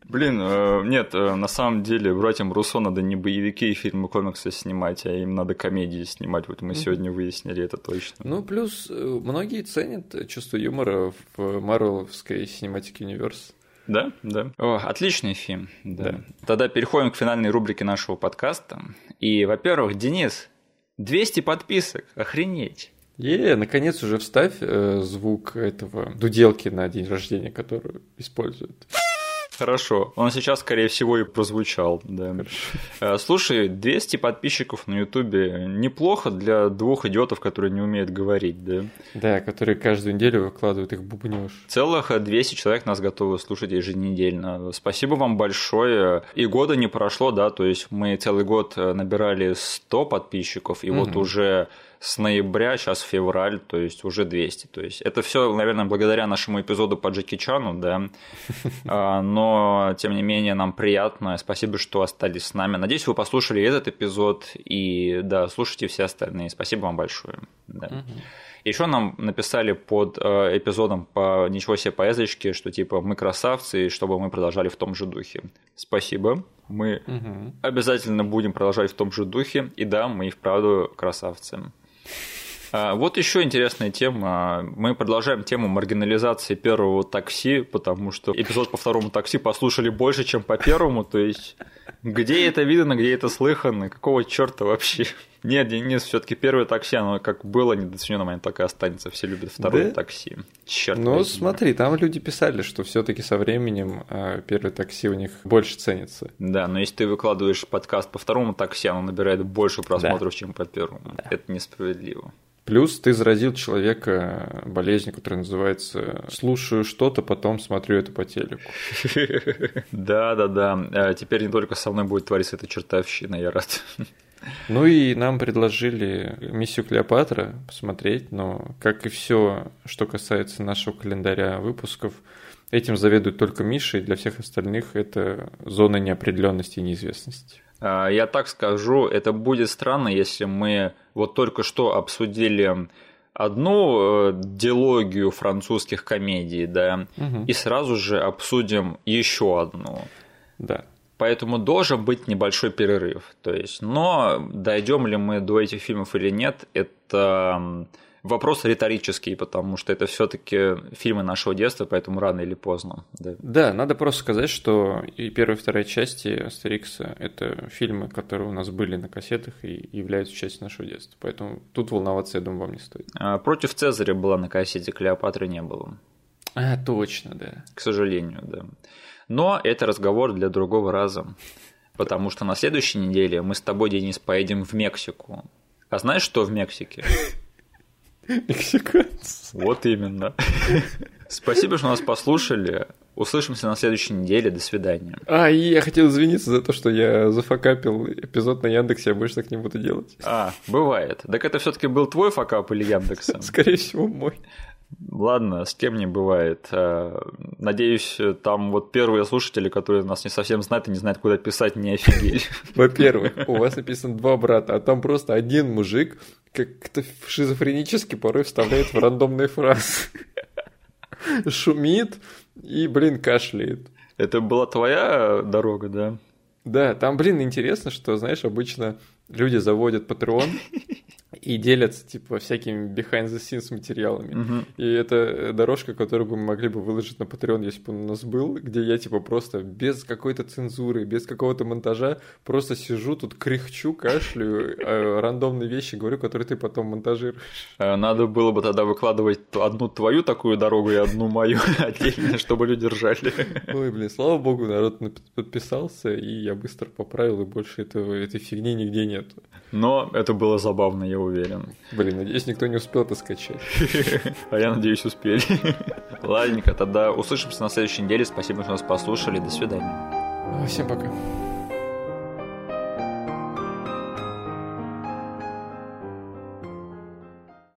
Блин, э, нет, э, на самом деле братьям Руссо надо не боевики и фильмы комиксы снимать, а им надо комедии снимать. Вот мы сегодня выяснили это точно.
Ну, плюс э, многие ценят чувство юмора в Марвеловской Cinematic Universe.
Да, да. О, отличный фильм. Да.
Да.
Тогда переходим к финальной рубрике нашего подкаста. И, во-первых, Денис, 200 подписок, охренеть.
Е, наконец уже вставь э, звук этого дуделки на день рождения, которую используют.
Хорошо. Он сейчас, скорее всего, и прозвучал. Да. Хорошо. Слушай, 200 подписчиков на Ютубе неплохо для двух идиотов, которые не умеют говорить, да?
Да, которые каждую неделю выкладывают их бубнёж.
Целых 200 человек нас готовы слушать еженедельно. Спасибо вам большое. И года не прошло, да, то есть мы целый год набирали 100 подписчиков, и угу. вот уже с ноября, сейчас февраль, то есть уже 200. То есть это все, наверное, благодаря нашему эпизоду по Джеки Чану, да. А, но, тем не менее, нам приятно. Спасибо, что остались с нами. Надеюсь, вы послушали этот эпизод и, да, слушайте все остальные. Спасибо вам большое. Да. Еще нам написали под э, эпизодом по «Ничего себе поездочки», что типа мы красавцы, и чтобы мы продолжали в том же духе. Спасибо. Мы угу. обязательно будем продолжать в том же духе. И да, мы и вправду красавцы. А, вот еще интересная тема. Мы продолжаем тему маргинализации первого такси, потому что эпизод по второму такси послушали больше, чем по первому. То есть, где это видно, где это слыхано, какого черта вообще? Нет, Денис, все-таки первое такси, оно как было недооценено, оно так и останется. Все любят второе да? такси.
Черт Ну, возьми. смотри, там люди писали, что все-таки со временем э, первое такси у них больше ценится.
Да, но если ты выкладываешь подкаст по второму такси, оно набирает больше просмотров, да. чем по первому. Да. Это несправедливо.
Плюс ты заразил человека болезнью, которая называется «слушаю что-то, потом смотрю это по телеку».
Да-да-да. Теперь не только со мной будет твориться эта чертовщина, я рад.
Ну и нам предложили миссию Клеопатра посмотреть, но, как и все, что касается нашего календаря выпусков, этим заведует только Миша, и для всех остальных это зона неопределенности и неизвестности.
А, я так скажу, это будет странно, если мы вот только что обсудили одну э, диалогию французских комедий, да, угу. и сразу же обсудим еще одну.
Да.
Поэтому должен быть небольшой перерыв. То есть, но дойдем ли мы до этих фильмов или нет, это вопрос риторический, потому что это все-таки фильмы нашего детства, поэтому рано или поздно.
Да. да, надо просто сказать, что и первая и вторая части Астерикса – это фильмы, которые у нас были на кассетах и являются частью нашего детства. Поэтому тут волноваться, я думаю, вам не стоит.
А против Цезаря была на кассете, Клеопатры не было.
А, точно, да.
К сожалению, да. Но это разговор для другого раза. Потому что на следующей неделе мы с тобой, Денис, поедем в Мексику. А знаешь, что в Мексике?
Мексиканцы.
Вот именно. Спасибо, что нас послушали. Услышимся на следующей неделе. До свидания.
А, и я хотел извиниться за то, что я зафакапил эпизод на Яндексе, я больше так не буду делать.
А, бывает. Так это все таки был твой факап или Яндекса?
Скорее всего, мой.
Ладно, с кем не бывает. Э, надеюсь, там вот первые слушатели, которые нас не совсем знают и не знают, куда писать, не офигели.
Во-первых, у вас написано два брата, а там просто один мужик как-то шизофренически порой вставляет в рандомные фразы. Шумит и, блин, кашляет.
Это была твоя дорога, да?
Да, там, блин, интересно, что, знаешь, обычно люди заводят Patreon, и делятся, типа, всякими behind-the-scenes материалами. Угу. И это дорожка, которую бы мы могли бы выложить на Patreon, если бы он у нас был, где я, типа, просто без какой-то цензуры, без какого-то монтажа просто сижу тут, кряхчу, кашлю, э, рандомные вещи говорю, которые ты потом монтажируешь.
Э, надо было бы тогда выкладывать одну твою такую дорогу и одну мою отдельно, чтобы люди ржали.
Ой, блин, слава богу, народ подписался, и я быстро поправил, и больше этого, этой фигни нигде нет.
Но это было забавно, я уверен.
Блин, надеюсь, никто не успел это скачать.
А я надеюсь, успели. Ладненько, тогда услышимся на следующей неделе. Спасибо, что нас послушали. До свидания.
Всем пока.